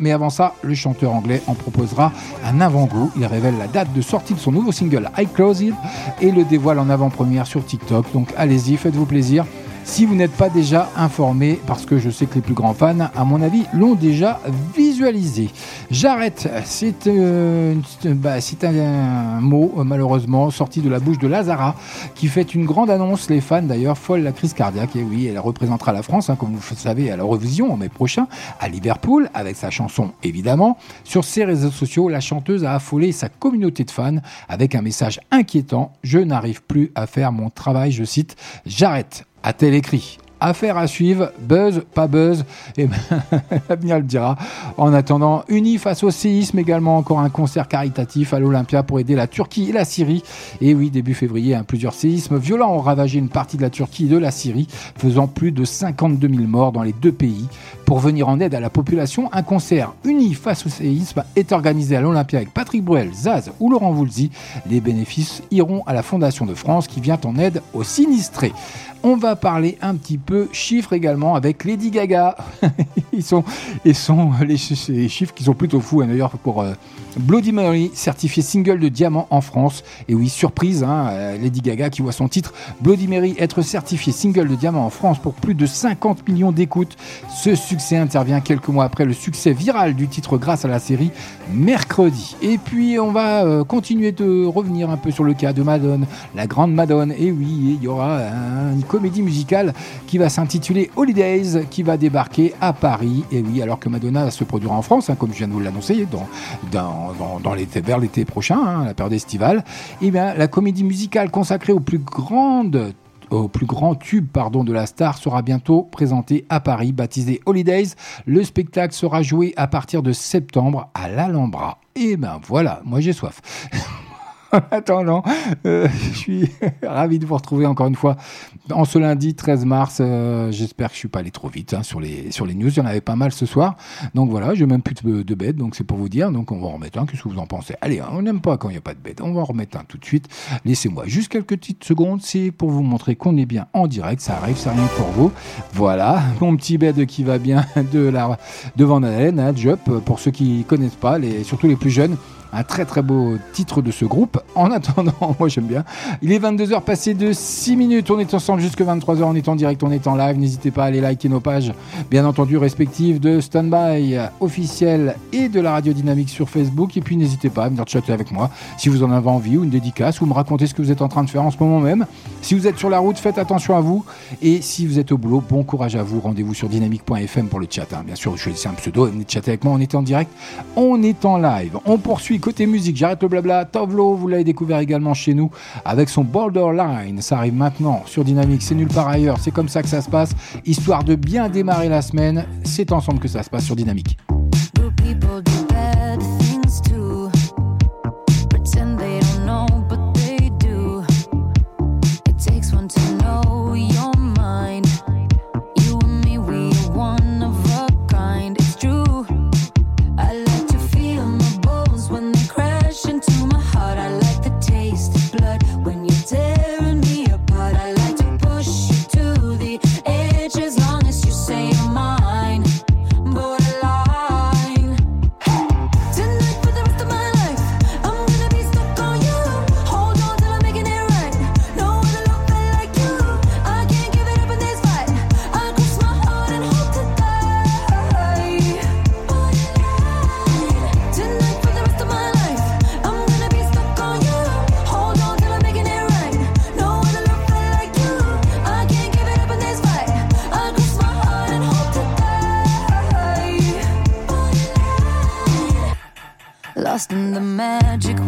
Mais avant ça, le chanteur anglais en proposera un avant-goût. Il révèle la date de sortie de son nouveau single I Close It et le dévoile en avant-première sur TikTok. Donc allez-y, faites-vous plaisir. Si vous n'êtes pas déjà informé, parce que je sais que les plus grands fans, à mon avis, l'ont déjà visualisé. J'arrête, c'est euh, bah, un mot, euh, malheureusement, sorti de la bouche de Lazara, qui fait une grande annonce, les fans d'ailleurs, folle la crise cardiaque. Et oui, elle représentera la France, hein, comme vous le savez, à l'Eurovision en mai prochain, à Liverpool, avec sa chanson évidemment. Sur ses réseaux sociaux, la chanteuse a affolé sa communauté de fans avec un message inquiétant. Je n'arrive plus à faire mon travail, je cite, j'arrête a-t-elle écrit Affaire à suivre, buzz, pas buzz, et ben, l'avenir le dira. En attendant, unis face au séisme, également encore un concert caritatif à l'Olympia pour aider la Turquie et la Syrie. Et oui, début février, hein, plusieurs séismes violents ont ravagé une partie de la Turquie et de la Syrie, faisant plus de 52 000 morts dans les deux pays. Pour venir en aide à la population, un concert uni face au séisme est organisé à l'Olympia avec Patrick Bruel, Zaz ou Laurent Voulzy. Les bénéfices iront à la Fondation de France qui vient en aide aux sinistrés. On va parler un petit peu chiffres également avec Lady Gaga. ils sont, les, chi- les chiffres qui sont plutôt fous hein, d'ailleurs pour euh, Bloody Mary, certifié single de diamant en France. Et oui, surprise, hein, euh, Lady Gaga qui voit son titre Bloody Mary être certifié single de diamant en France pour plus de 50 millions d'écoutes. Ce succès intervient quelques mois après le succès viral du titre grâce à la série Mercredi. Et puis on va euh, continuer de revenir un peu sur le cas de Madone, la grande Madone. Et oui, il y aura un- comédie musicale qui va s'intituler Holidays, qui va débarquer à Paris. Et oui, alors que Madonna se produira en France, hein, comme je viens de vous l'annoncer, dans, l'été, vers l'été prochain, hein, la période estivale. Et bien, la comédie musicale consacrée au plus grand tube pardon, de la star sera bientôt présenté à Paris, baptisé Holidays. Le spectacle sera joué à partir de septembre à l'Alhambra. Et ben voilà, moi j'ai soif. En attendant, euh, je suis ravi de vous retrouver encore une fois en ce lundi 13 mars. Euh, J'espère que je suis pas allé trop vite hein, sur les sur les news. Il y en avait pas mal ce soir. Donc voilà, j'ai même plus de, bêtes, donc c'est pour vous dire. Donc on va en remettre un. Qu'est-ce que vous en pensez? Allez, hein, on n'aime pas quand il n'y a pas de bêtes. On va en remettre un tout de suite. Laissez-moi juste quelques petites secondes. C'est pour vous montrer qu'on est bien en direct. Ça arrive, c'est rien pour vous. Voilà, mon petit bête qui va bien de la de Van Halen. Pour ceux qui connaissent pas, les, surtout les plus jeunes. Un très très beau titre de ce groupe. En attendant, moi j'aime bien. Il est 22h passé de 6 minutes. On est ensemble jusque 23h. On est en direct, on est en live. N'hésitez pas à aller liker nos pages, bien entendu, respectives de Standby officiel et de la radio dynamique sur Facebook. Et puis n'hésitez pas à venir chatter avec moi si vous en avez envie ou une dédicace ou me raconter ce que vous êtes en train de faire en ce moment même. Si vous êtes sur la route, faites attention à vous. Et si vous êtes au boulot, bon courage à vous. Rendez-vous sur dynamique.fm pour le chat. hein. Bien sûr, je choisissez un pseudo venez chatter avec moi. On est en direct, on est en live. On poursuit côté musique. J'arrête le blabla. Tovlo, vous l'avez découvert également chez nous avec son Borderline. Ça arrive maintenant sur Dynamique. C'est nulle part ailleurs. C'est comme ça que ça se passe. Histoire de bien démarrer la semaine. C'est ensemble que ça se passe sur Dynamique. Lost in the magic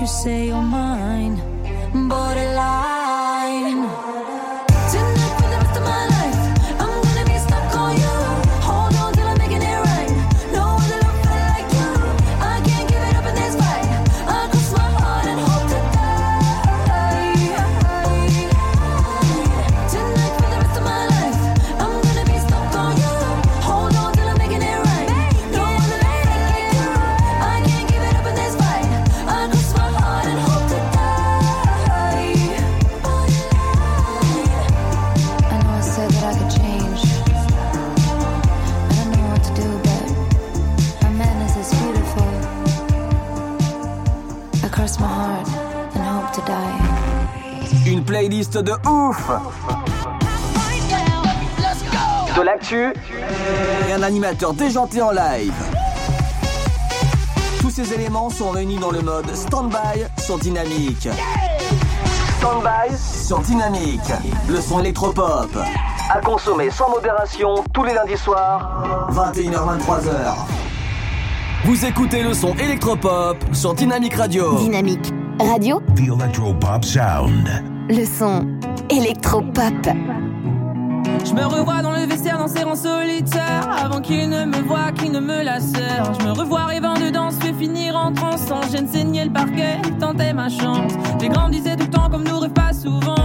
you say you're mine. Ouf De l'actu et un animateur déjanté en live. Tous ces éléments sont réunis dans le mode Standby sur Dynamique. Standby sur Dynamique. Le son électropop. À consommer sans modération tous les lundis soirs, 21h-23h. Vous écoutez le son électropop sur Dynamique Radio. Dynamique Radio, The Electropop Sound. le son je me revois dans le vestiaire danser en solitaire Avant qu'il ne me voie, qu'il ne me lacère Je me revois rêvant de danse, fait finir en transe J'ai gêne saigner le parquet, tentais ma chance. Les grands disaient tout le temps comme nous rêve pas souvent.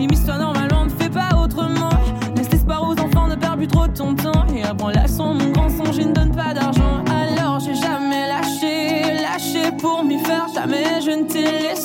Émise-toi normalement, ne fais pas autrement. Laisse l'espoir aux enfants, ne perds plus trop ton temps. Et apprends la son, mon grand son, je ne donne pas d'argent. Alors j'ai jamais lâché, lâché pour m'y faire. Jamais je ne t'ai laissé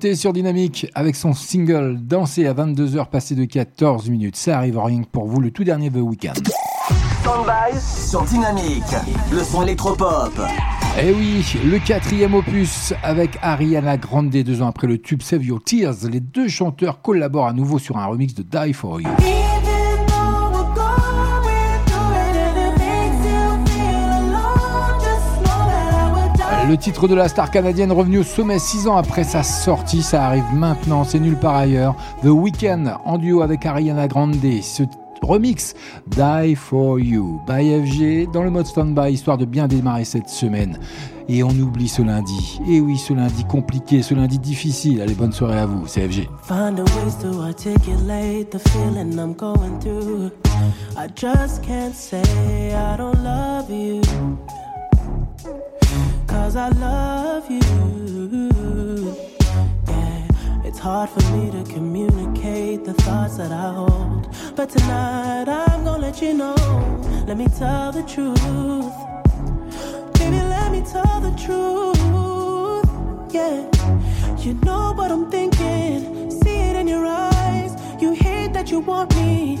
Sur Dynamique avec son single Danser à 22h passé de 14 minutes. Ça arrive rien que pour vous, le tout dernier The Weeknd. Stand-by sur Dynamique, le son électropop. Eh oui, le quatrième opus avec Ariana Grande, deux ans après le tube Save Your Tears. Les deux chanteurs collaborent à nouveau sur un remix de Die For You. Le titre de la star canadienne revenu au sommet 6 ans après sa sortie, ça arrive maintenant, c'est nulle part ailleurs. The Weeknd en duo avec Ariana Grande, ce remix Die For You by FG dans le mode stand-by histoire de bien démarrer cette semaine. Et on oublie ce lundi. Et oui, ce lundi compliqué, ce lundi difficile. Allez, bonne soirée à vous, c'est FG. Find a ways to articulate the feeling I'm going through. I just can't say I don't love you. Cause I love you. Yeah, it's hard for me to communicate the thoughts that I hold. But tonight I'm gonna let you know. Let me tell the truth. Baby, let me tell the truth. Yeah, you know what I'm thinking. See it in your eyes. You hate that you want me.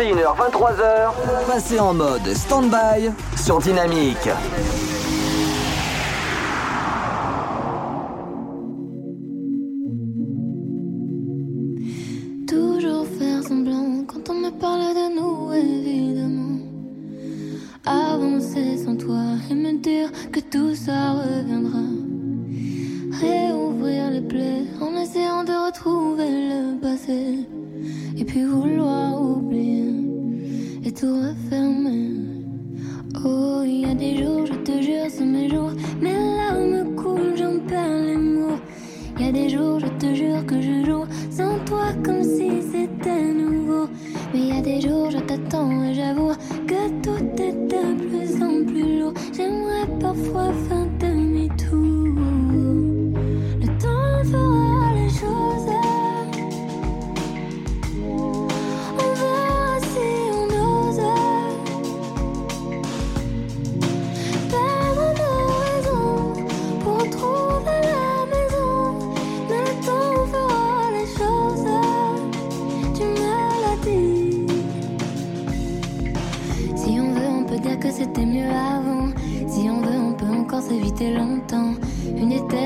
21h, 23h, passez en mode stand-by sur Dynamique.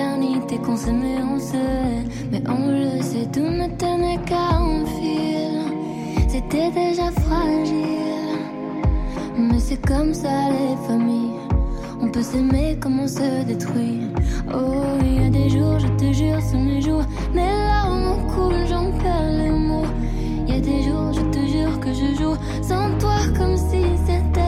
Une éternité qu'on s'aimait, on se. Mais on le sait, tout ne tenait qu'à un fil. C'était déjà fragile. Mais c'est comme ça les familles. On peut s'aimer comme on se détruit. Oh, il y a des jours, je te jure, c'est mes jours. Mes larmes coulent, j'en perds les mots. Il y a des jours, je te jure que je joue sans toi comme si c'était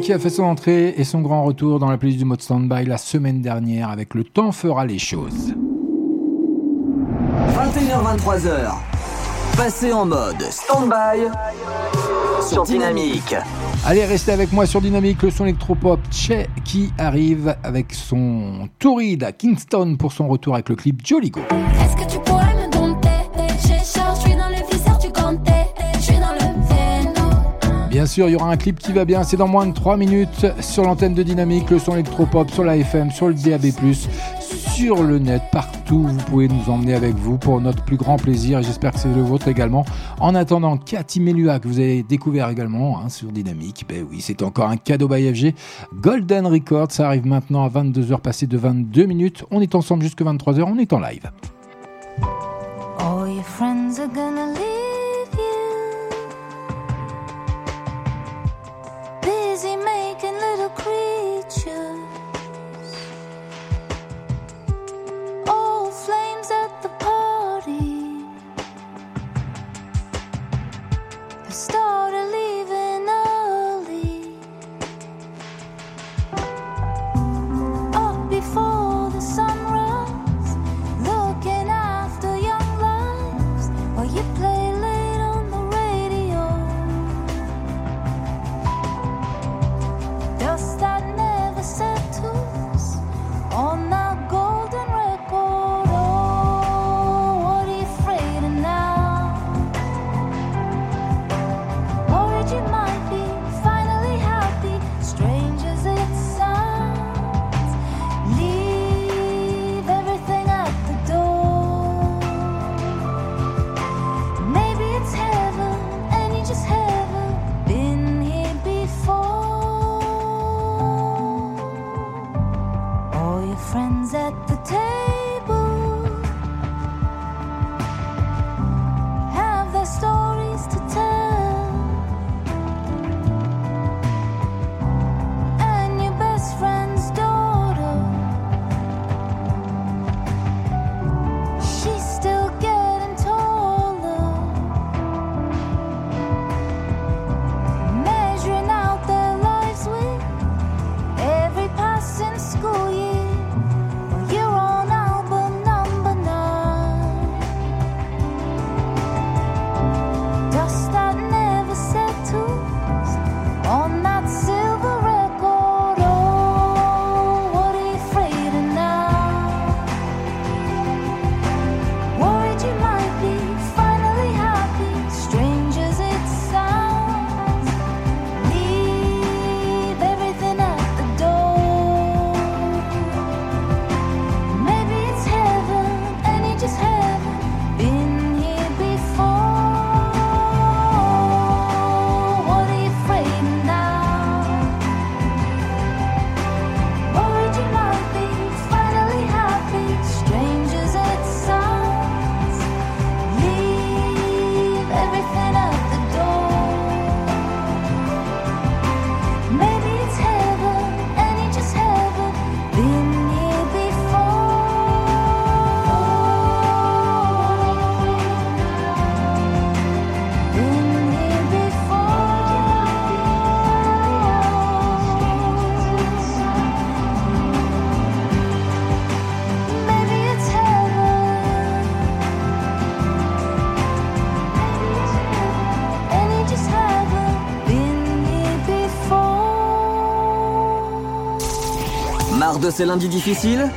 Qui a fait son entrée et son grand retour dans la playlist du mode standby la semaine dernière avec Le temps fera les choses. 21h-23h, passez en mode stand-by sur Dynamique. Allez, restez avec moi sur Dynamique, le son électropop Che qui arrive avec son touride à Kingston pour son retour avec le clip Jolly Go. Est-ce que tu Bien sûr, il y aura un clip qui va bien, c'est dans moins de 3 minutes sur l'antenne de Dynamique, le son électropop, sur la FM, sur le DAB+, sur le net, partout, vous pouvez nous emmener avec vous pour notre plus grand plaisir et j'espère que c'est le vôtre également. En attendant, Cathy Melua, que vous avez découvert également hein, sur Dynamique, ben oui, c'est encore un cadeau by FG. Golden Record, ça arrive maintenant à 22h passé de 22 minutes. On est ensemble jusque 23h, on est en live. creep. De ces lundis difficiles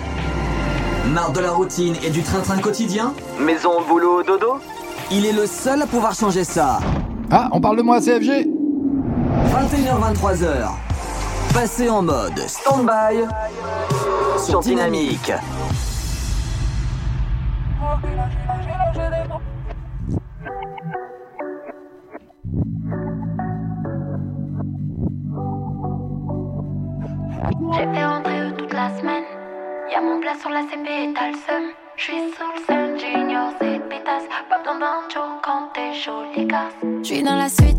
Marre de la routine et du train-train quotidien Maison, boulot, dodo Il est le seul à pouvoir changer ça. Ah, on parle de moi, CFG 21h-23h. Passez en mode stand-by sur Dynamique. J'suis dans la suite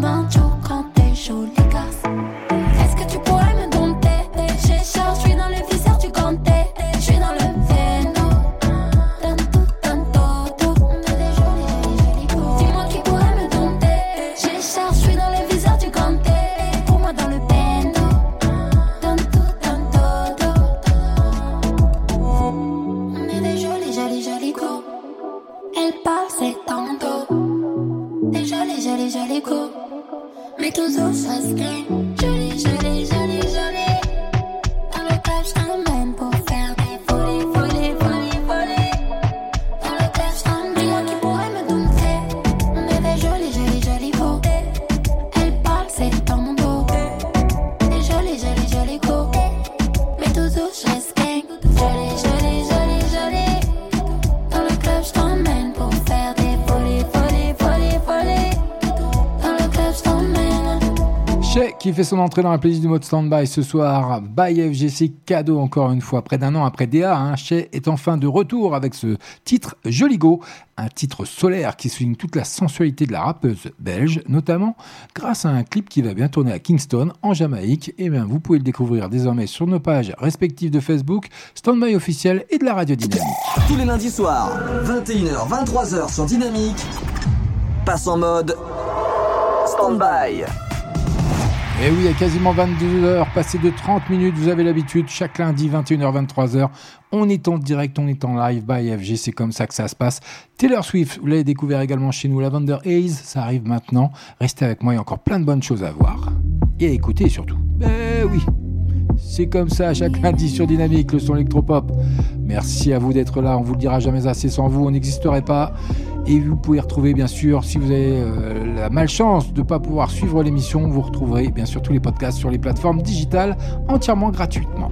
d'un joke quand t'es chaud, son entrée dans la playlist du mode standby ce soir. By FGC cadeau encore une fois. Près d'un an après DA, hein, Shay est enfin de retour avec ce titre Joli Go. Un titre solaire qui souligne toute la sensualité de la rappeuse belge, notamment grâce à un clip qui va bien tourner à Kingston, en Jamaïque. Et bien, vous pouvez le découvrir désormais sur nos pages respectives de Facebook, Standby officiel et de la radio Dynamique. Tous les lundis soirs, 21h, 23h sur Dynamique. Passe en mode stand-by. Et oui, il y a quasiment 22 heures, passé de 30 minutes, vous avez l'habitude, chaque lundi, 21h, 23h, on est en direct, on est en live by FG, c'est comme ça que ça se passe. Taylor Swift, vous l'avez découvert également chez nous, Lavender Haze, ça arrive maintenant. Restez avec moi, il y a encore plein de bonnes choses à voir. Et à écouter surtout. Ben oui, c'est comme ça, chaque lundi sur Dynamique, le son électropop. Merci à vous d'être là, on vous le dira jamais assez, sans vous, on n'existerait pas. Et vous pouvez retrouver, bien sûr, si vous avez euh, la malchance de ne pas pouvoir suivre l'émission, vous retrouverez bien sûr tous les podcasts sur les plateformes digitales entièrement gratuitement.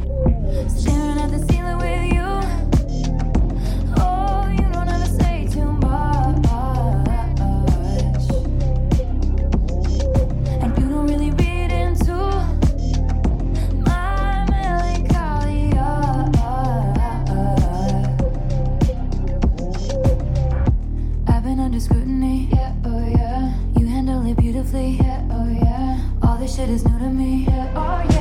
Shit is new to me. Yeah, oh yeah.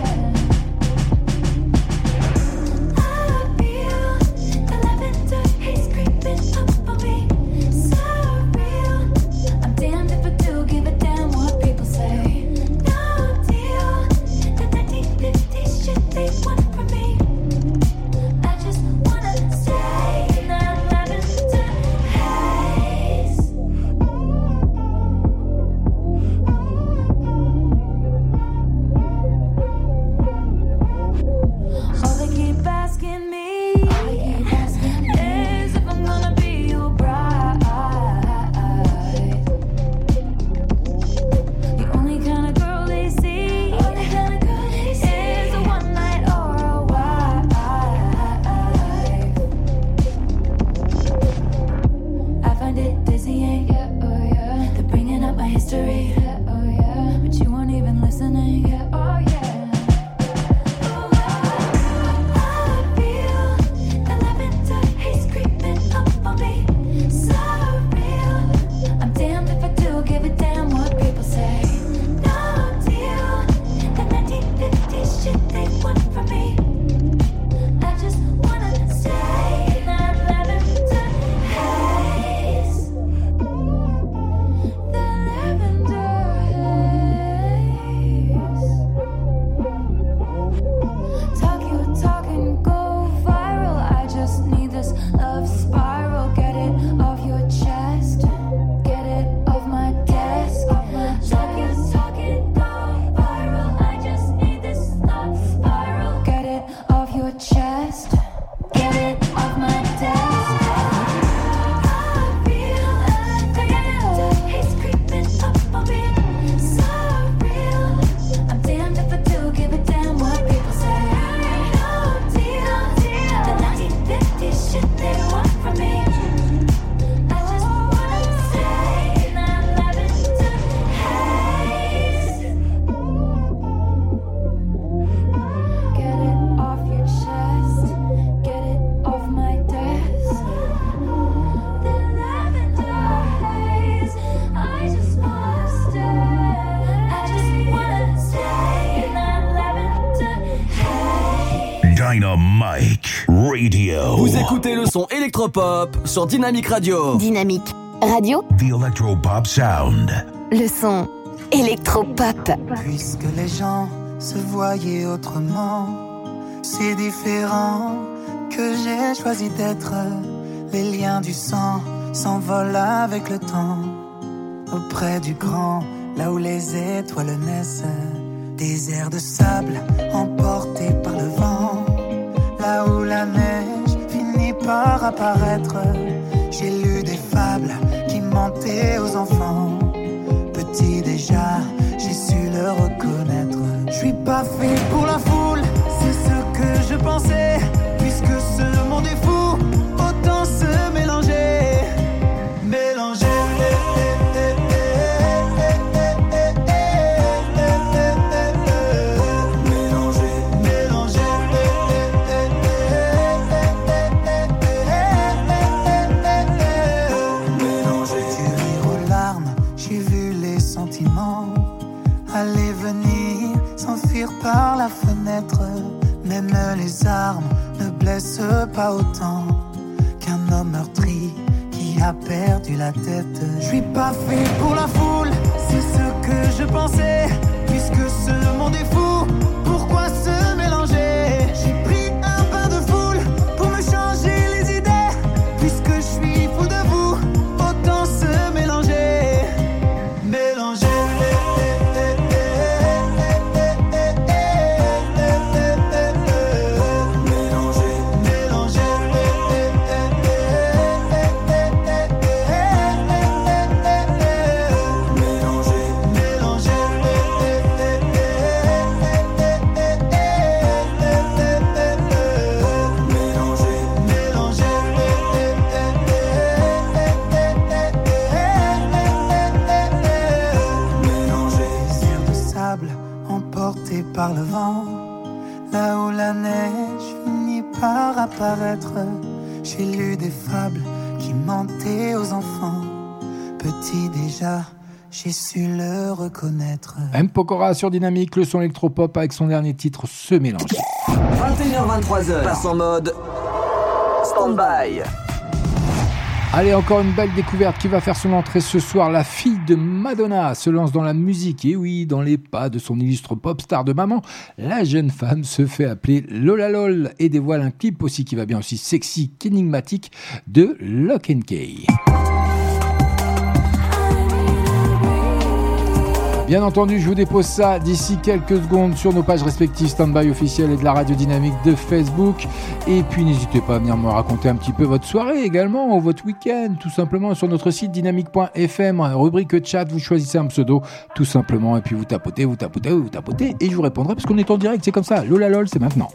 Son électropop sur Dynamique Radio. Dynamique Radio, The Electropop Sound. le son électropop. Puisque les gens se voyaient autrement, c'est différent que j'ai choisi d'être. Les liens du sang s'envolent avec le temps. Auprès du grand, là où les étoiles naissent, des airs de sable emportés par le vent. J'ai lu des fables qui mentaient aux enfants. Petit déjà, j'ai su le reconnaître. Je suis pas fait pour la foule, c'est ce que je pensais. Je suis pas fait pour la foule, c'est ce que je pensais. Puisque ce monde est j'ai lu des fables qui mentaient aux enfants. Petit déjà, j'ai su le reconnaître. M. Pokora sur Dynamique, le son électropop avec son dernier titre, Se mélange. 21h23h, passe en mode stand-by. Allez, encore une belle découverte qui va faire son entrée ce soir. La fille de Madonna se lance dans la musique. Et oui, dans les pas de son illustre pop star de maman, la jeune femme se fait appeler Lola Lol et dévoile un clip aussi qui va bien aussi sexy qu'énigmatique de Lock and Key. Bien entendu, je vous dépose ça d'ici quelques secondes sur nos pages respectives Standby officiel et de la radio dynamique de Facebook. Et puis n'hésitez pas à venir me raconter un petit peu votre soirée également, ou votre week-end, tout simplement sur notre site dynamique.fm, rubrique chat, vous choisissez un pseudo, tout simplement, et puis vous tapotez, vous tapotez, vous tapotez, et je vous répondrai parce qu'on est en direct, c'est comme ça. Lola lol, c'est maintenant.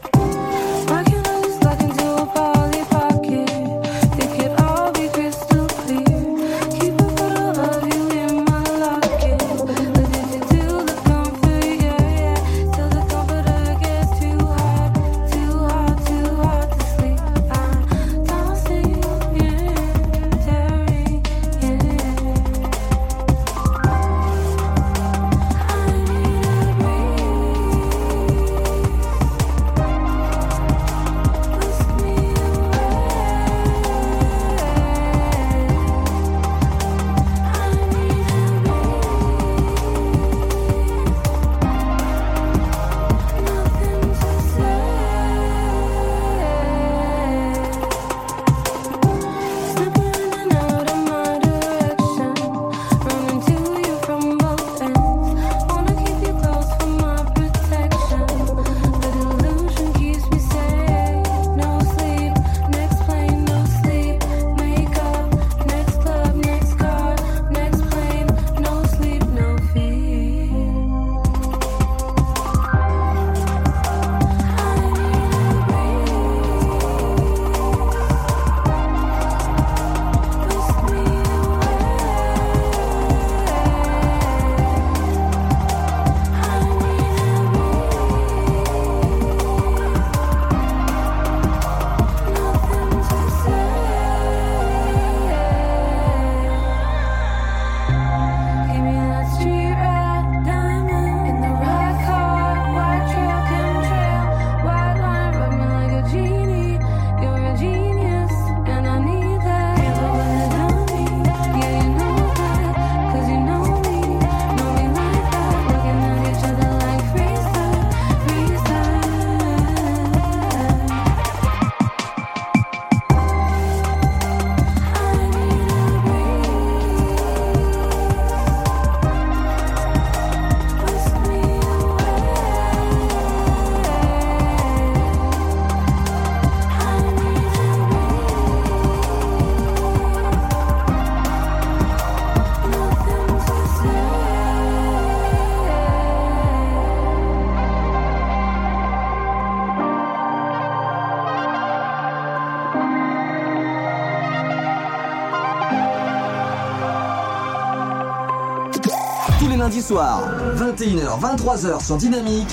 Soirs, 21h, 23h sur Dynamique,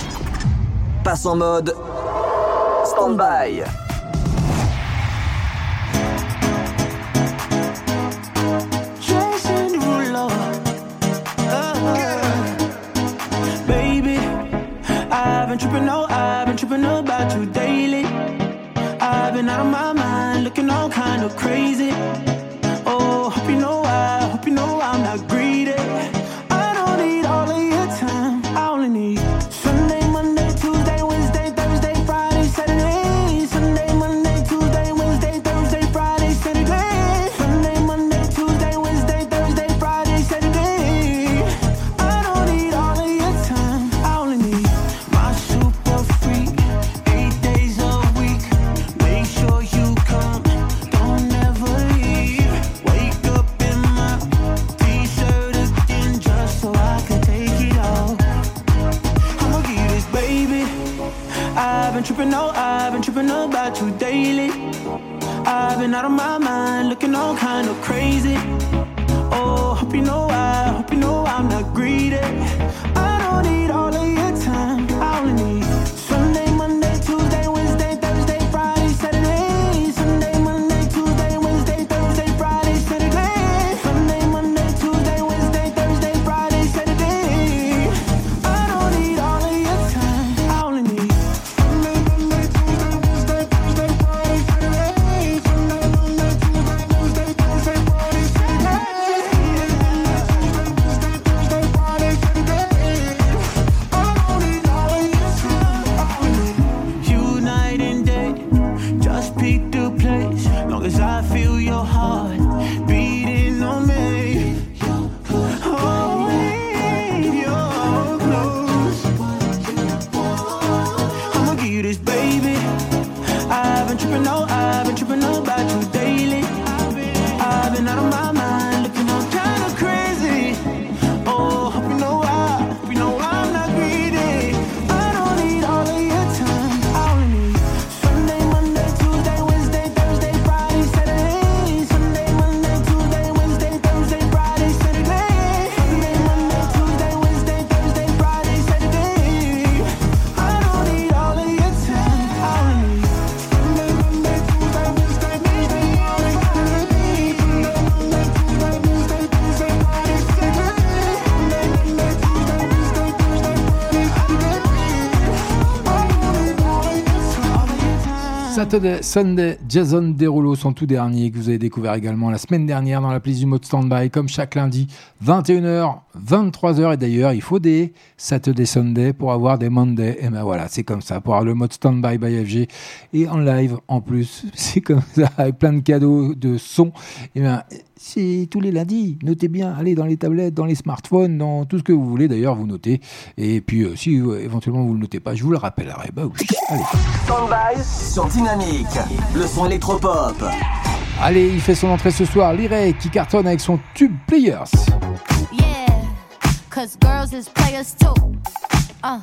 passe en mode stand-by. I've been tripping, no, I've been tripping about you daily. I've been out of my mind, looking all kind of crazy. Oh, hope you know Sunday, Jason Derulo, son tout dernier que vous avez découvert également la semaine dernière dans la playlist du mode standby, comme chaque lundi, 21h, 23h. Et d'ailleurs, il faut des Saturday, Sunday pour avoir des Monday. Et ben voilà, c'est comme ça, pour avoir le mode standby by FG et en live en plus. C'est comme ça, avec plein de cadeaux de son. Et ben, c'est tous les lundis. Notez bien, allez dans les tablettes, dans les smartphones, dans tout ce que vous voulez. D'ailleurs, vous notez. Et puis, euh, si euh, éventuellement vous ne le notez pas, je vous le rappellerai. Bah oui, allez. Stand-by sur Dynamique, le son électropop. Allez, il fait son entrée ce soir. Liré qui cartonne avec son tube Players. Yeah, cause girls is players too. Uh,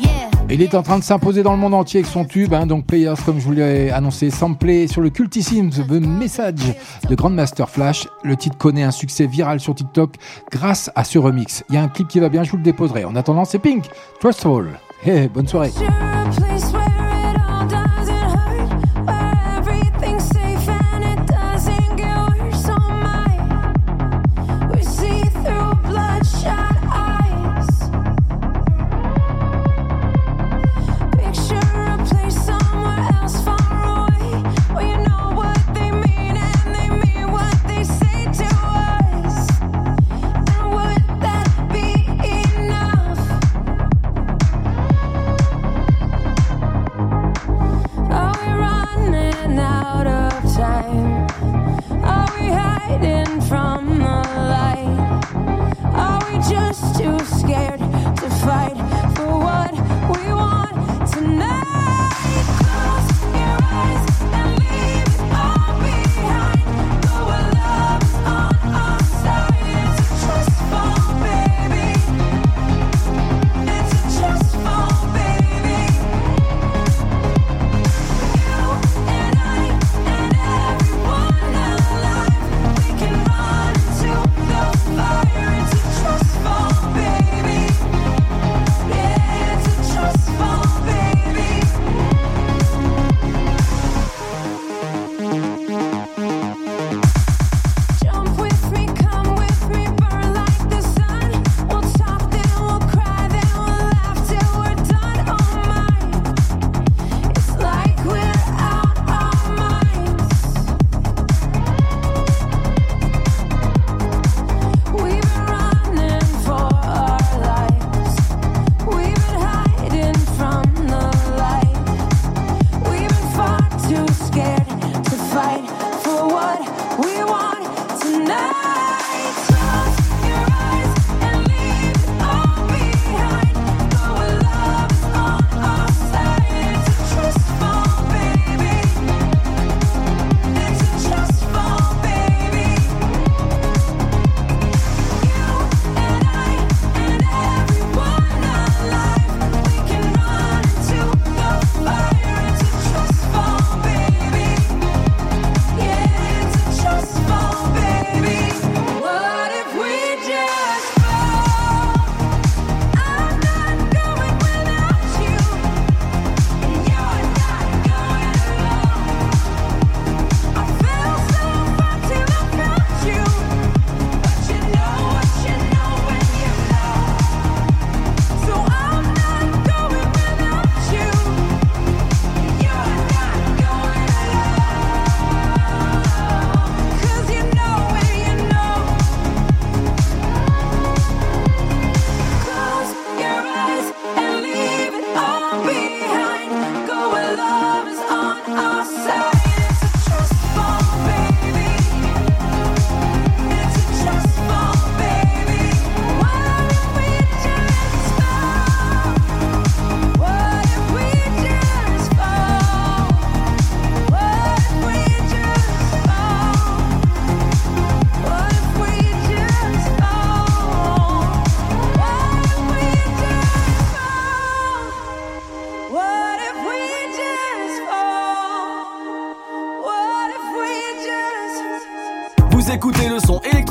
yeah. Il est en train de s'imposer dans le monde entier avec son tube, hein, donc Players, comme je vous l'ai annoncé, samplé sur le cultissime The Message de Grandmaster Flash. Le titre connaît un succès viral sur TikTok grâce à ce remix. Il y a un clip qui va bien, je vous le déposerai. En attendant, c'est Pink, Trustful. Hey, bonne soirée.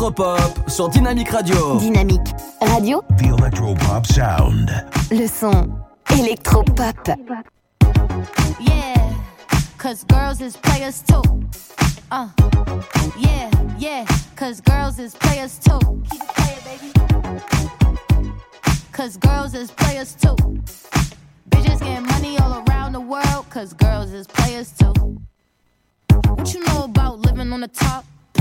Électropop sur Dynamique Radio. Dynamique Radio, The Electropop Sound. le son électropop. Yeah, cause girls is players too. Uh, yeah, yeah, cause girls is players too. Keep it playing, baby. Cause girls is players too. Bitches getting money all around the world, cause girls is players too. What you know about living on the top?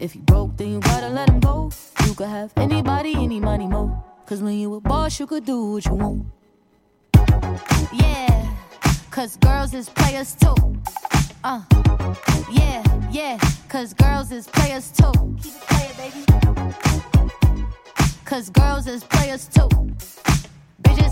If you broke, then you gotta let him go. You could have anybody, any money, mo. Cause when you a boss, you could do what you want. Yeah, cause girls is players too. Uh, yeah, yeah, cause girls is players too. Keep it playing, baby. Cause girls is players too.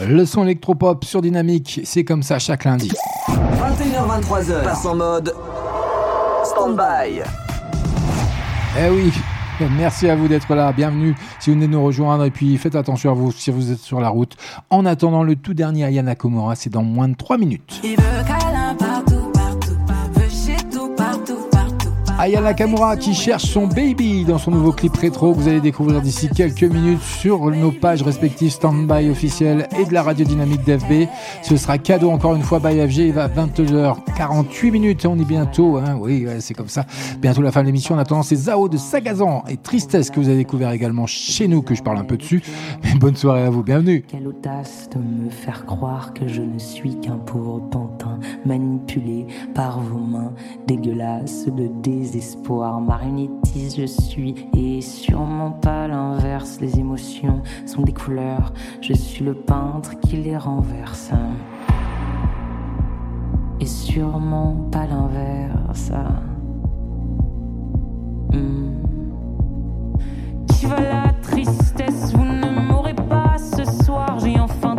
Le son électropop sur Dynamique, c'est comme ça chaque lundi. 21h23h, passe en mode stand-by. Eh oui, merci à vous d'être là, bienvenue si vous venez de nous rejoindre et puis faites attention à vous si vous êtes sur la route. En attendant le tout dernier Ayana Komora, c'est dans moins de 3 minutes. Il veut Aya Nakamura qui cherche son baby dans son nouveau clip rétro que vous allez découvrir d'ici quelques minutes sur nos pages respectives Standby officiel et de la radio dynamique d'FB. Ce sera cadeau encore une fois by FG. Il va à 22h48 minutes. On est bientôt, hein, oui, ouais, c'est comme ça. Bientôt la fin de l'émission. En attendant, c'est Zao de Sagazan et Tristesse que vous avez découvert également chez nous, que je parle un peu dessus. Mais bonne soirée à vous. Bienvenue. Désespoir. Je suis et sûrement pas l'inverse. Les émotions sont des couleurs, je suis le peintre qui les renverse. Et sûrement pas l'inverse. Hmm. Qui va la tristesse? Vous ne m'aurez pas ce soir. J'ai enfin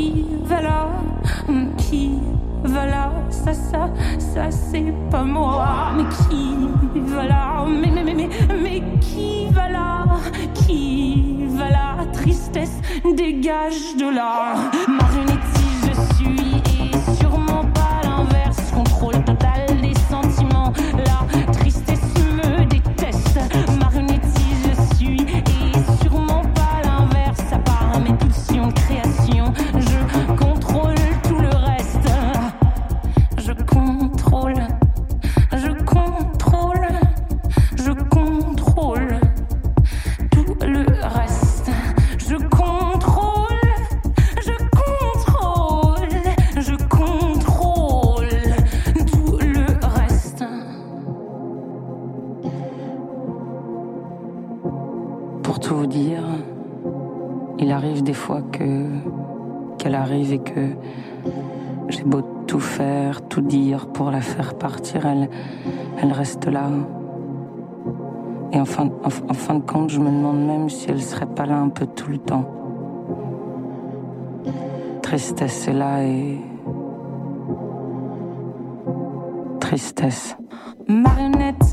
Qui va là? Qui va là? Ça, ça, ça c'est pas moi. Mais qui va là? Mais, mais, mais, mais, mais qui va là? Qui va là? Tristesse, dégage de là. Marionnettiste elle, reste là. Et en fin, en fin de compte, je me demande même si elle serait pas là un peu tout le temps. Tristesse est là et. Tristesse. Marionnette,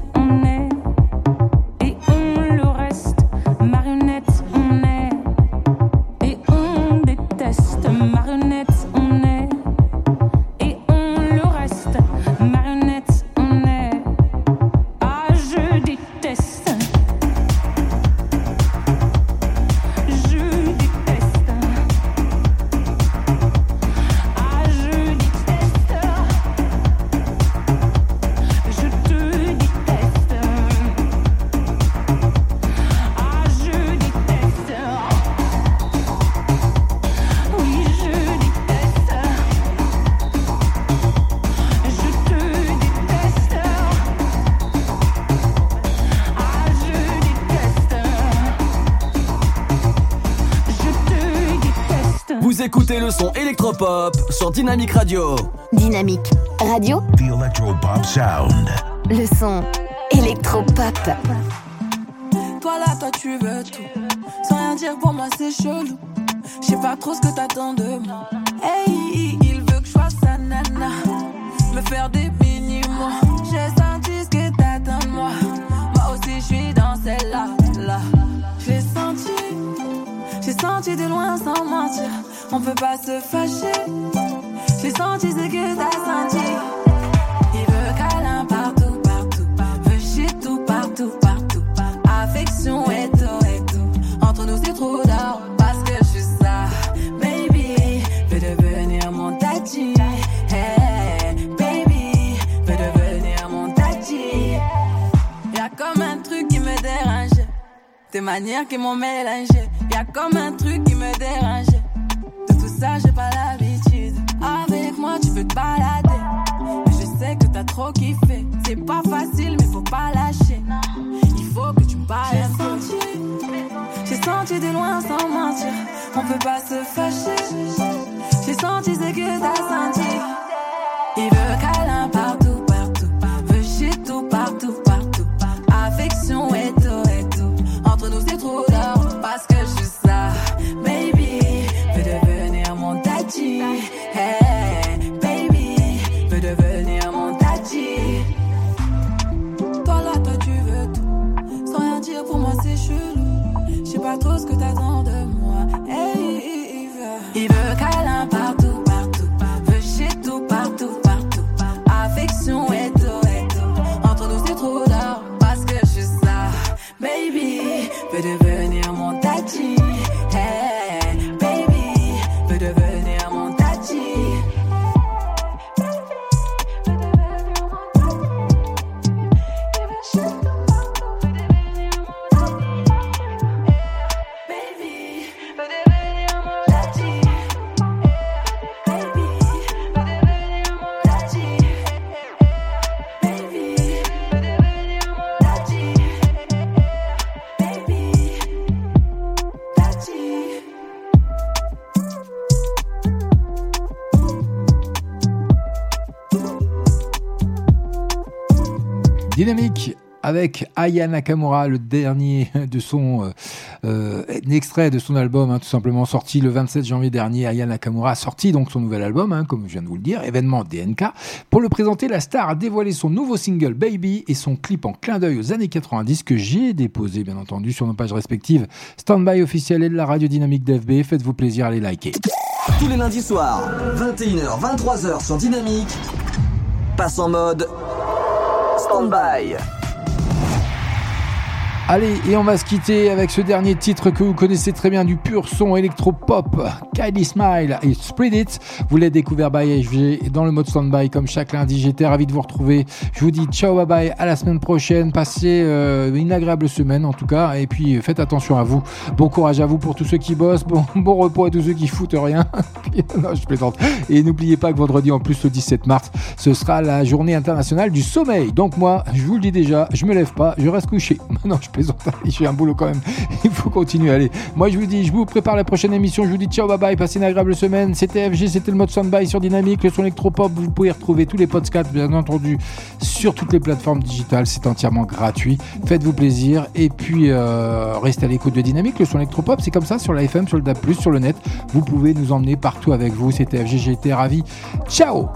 son électropop sur Dynamique Radio. Dynamique Radio, The Electropop Sound. le son électropop. Toi là, toi tu veux tout. Sans rien dire pour moi, c'est chelou. Je sais pas trop ce que t'attends de moi. Hey, il veut que je fasse sa nana. Me faire des mini-mois. J'ai senti ce que t'attends de moi. Moi aussi, je suis dans celle-là. Là. Je l'ai senti. J'ai senti de loin sans mentir. On peut pas se fâcher. J'ai senti ce que t'as senti. Il veut câlin partout, partout. Veut chier tout, partout, partout. Affection et tout, et tout. Entre nous, c'est trop d'or. Parce que je suis ça. Baby, veut devenir mon tati. Hey, baby, veut devenir mon tati. Y'a comme un truc qui me dérange. Tes manières qui m'ont mélangé. Y'a comme un truc qui me dérange. C'est pas facile, mais faut pas lâcher. Il faut que tu me parles un peu. J'ai senti de loin sans mentir. On peut pas se fâcher. J'ai senti ce que t'as senti. Il veut câlin partout, partout. Veut chier tout, partout, partout. Affection et tout, et tout. Entre nous, c'est trop d'or. Parce que je suis ça. Baby, veut devenir mon tati. Hey, avec Aya Nakamura, le dernier de son euh, euh, extrait de son album, hein, tout simplement sorti le 27 janvier dernier. Aya Nakamura a sorti donc son nouvel album, hein, comme je viens de vous le dire, événement DNK. Pour le présenter, la star a dévoilé son nouveau single Baby et son clip en clin d'œil aux années 90 que j'ai déposé bien entendu sur nos pages respectives Standby officiel et de la radio dynamique d'FB. Faites-vous plaisir à les liker. Tous les lundis soirs, 21h, 23h sur Dynamique, passe en mode stand-by. Allez, et on va se quitter avec ce dernier titre que vous connaissez très bien du pur son électro-pop, Kylie Smile et Spread It. Vous l'avez découvert by FG dans le mode standby comme chaque lundi. J'étais ravi de vous retrouver. Je vous dis ciao, bye bye, à la semaine prochaine. Passez euh, une agréable semaine en tout cas. Et puis faites attention à vous. Bon courage à vous pour tous ceux qui bossent. Bon, repos à tous ceux qui foutent rien. je plaisante. Et n'oubliez pas que vendredi en plus le 17 mars, ce sera la journée internationale du sommeil. Donc moi, je vous le dis déjà, je me lève pas, je reste couché. Non, je plaisante. J'ai un boulot quand même. Il faut continuer. Allez, moi je vous dis, je vous prépare la prochaine émission. Je vous dis ciao, bye bye. Passez une agréable semaine. C'était FG, c'était le mode Soundby sur Dynamique, le son électropop. Vous pouvez retrouver tous les podcasts, bien entendu, sur toutes les plateformes digitales. C'est entièrement gratuit. Faites-vous plaisir. Et puis, euh, restez à l'écoute de Dynamique, le son électropop. C'est comme ça sur la FM, sur le DAB, sur le net. Vous pouvez nous emmener partout avec vous. C'était FG, été ravi. Ciao!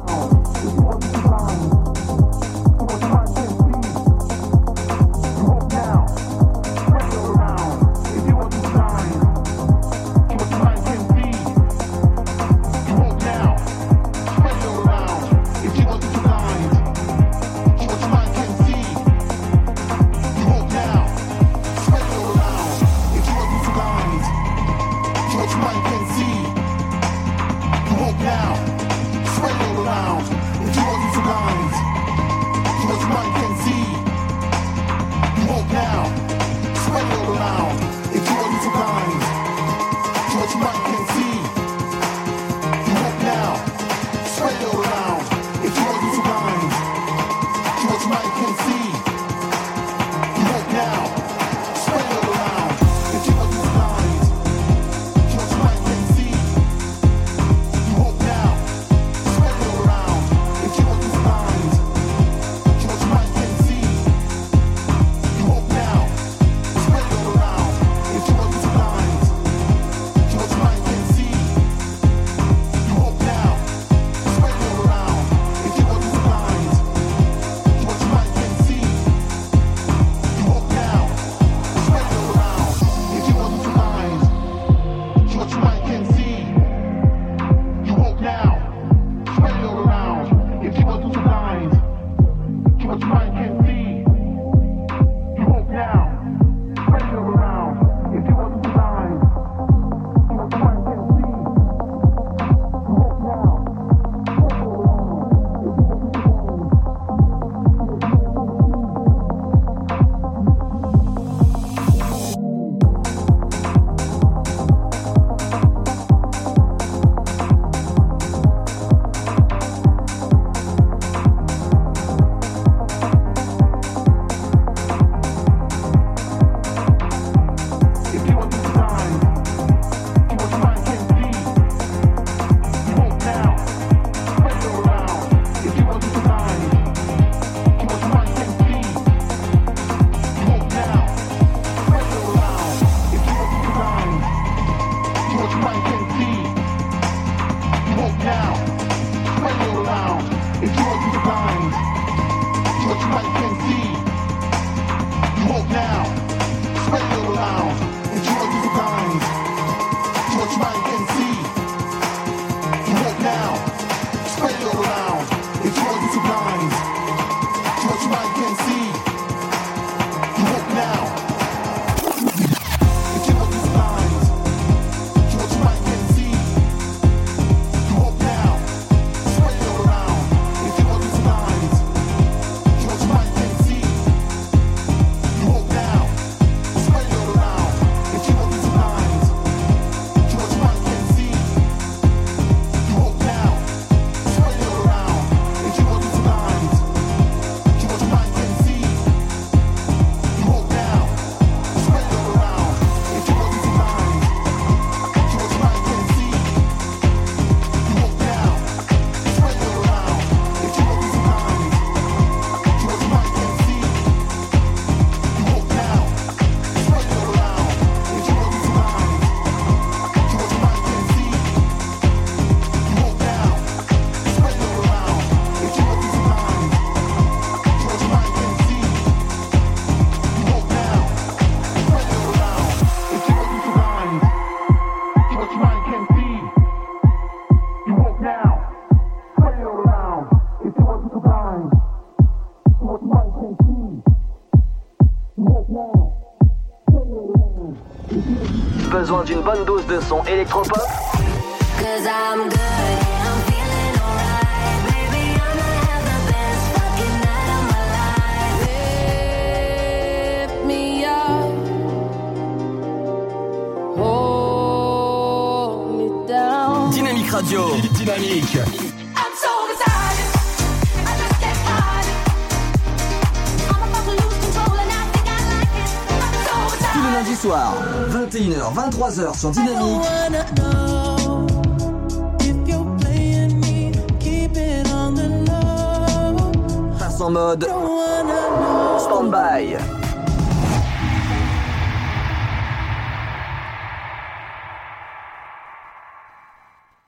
D'une bonne dose de son électropop? 21h, 23h sur Dynamique. Passe en mode stand-by.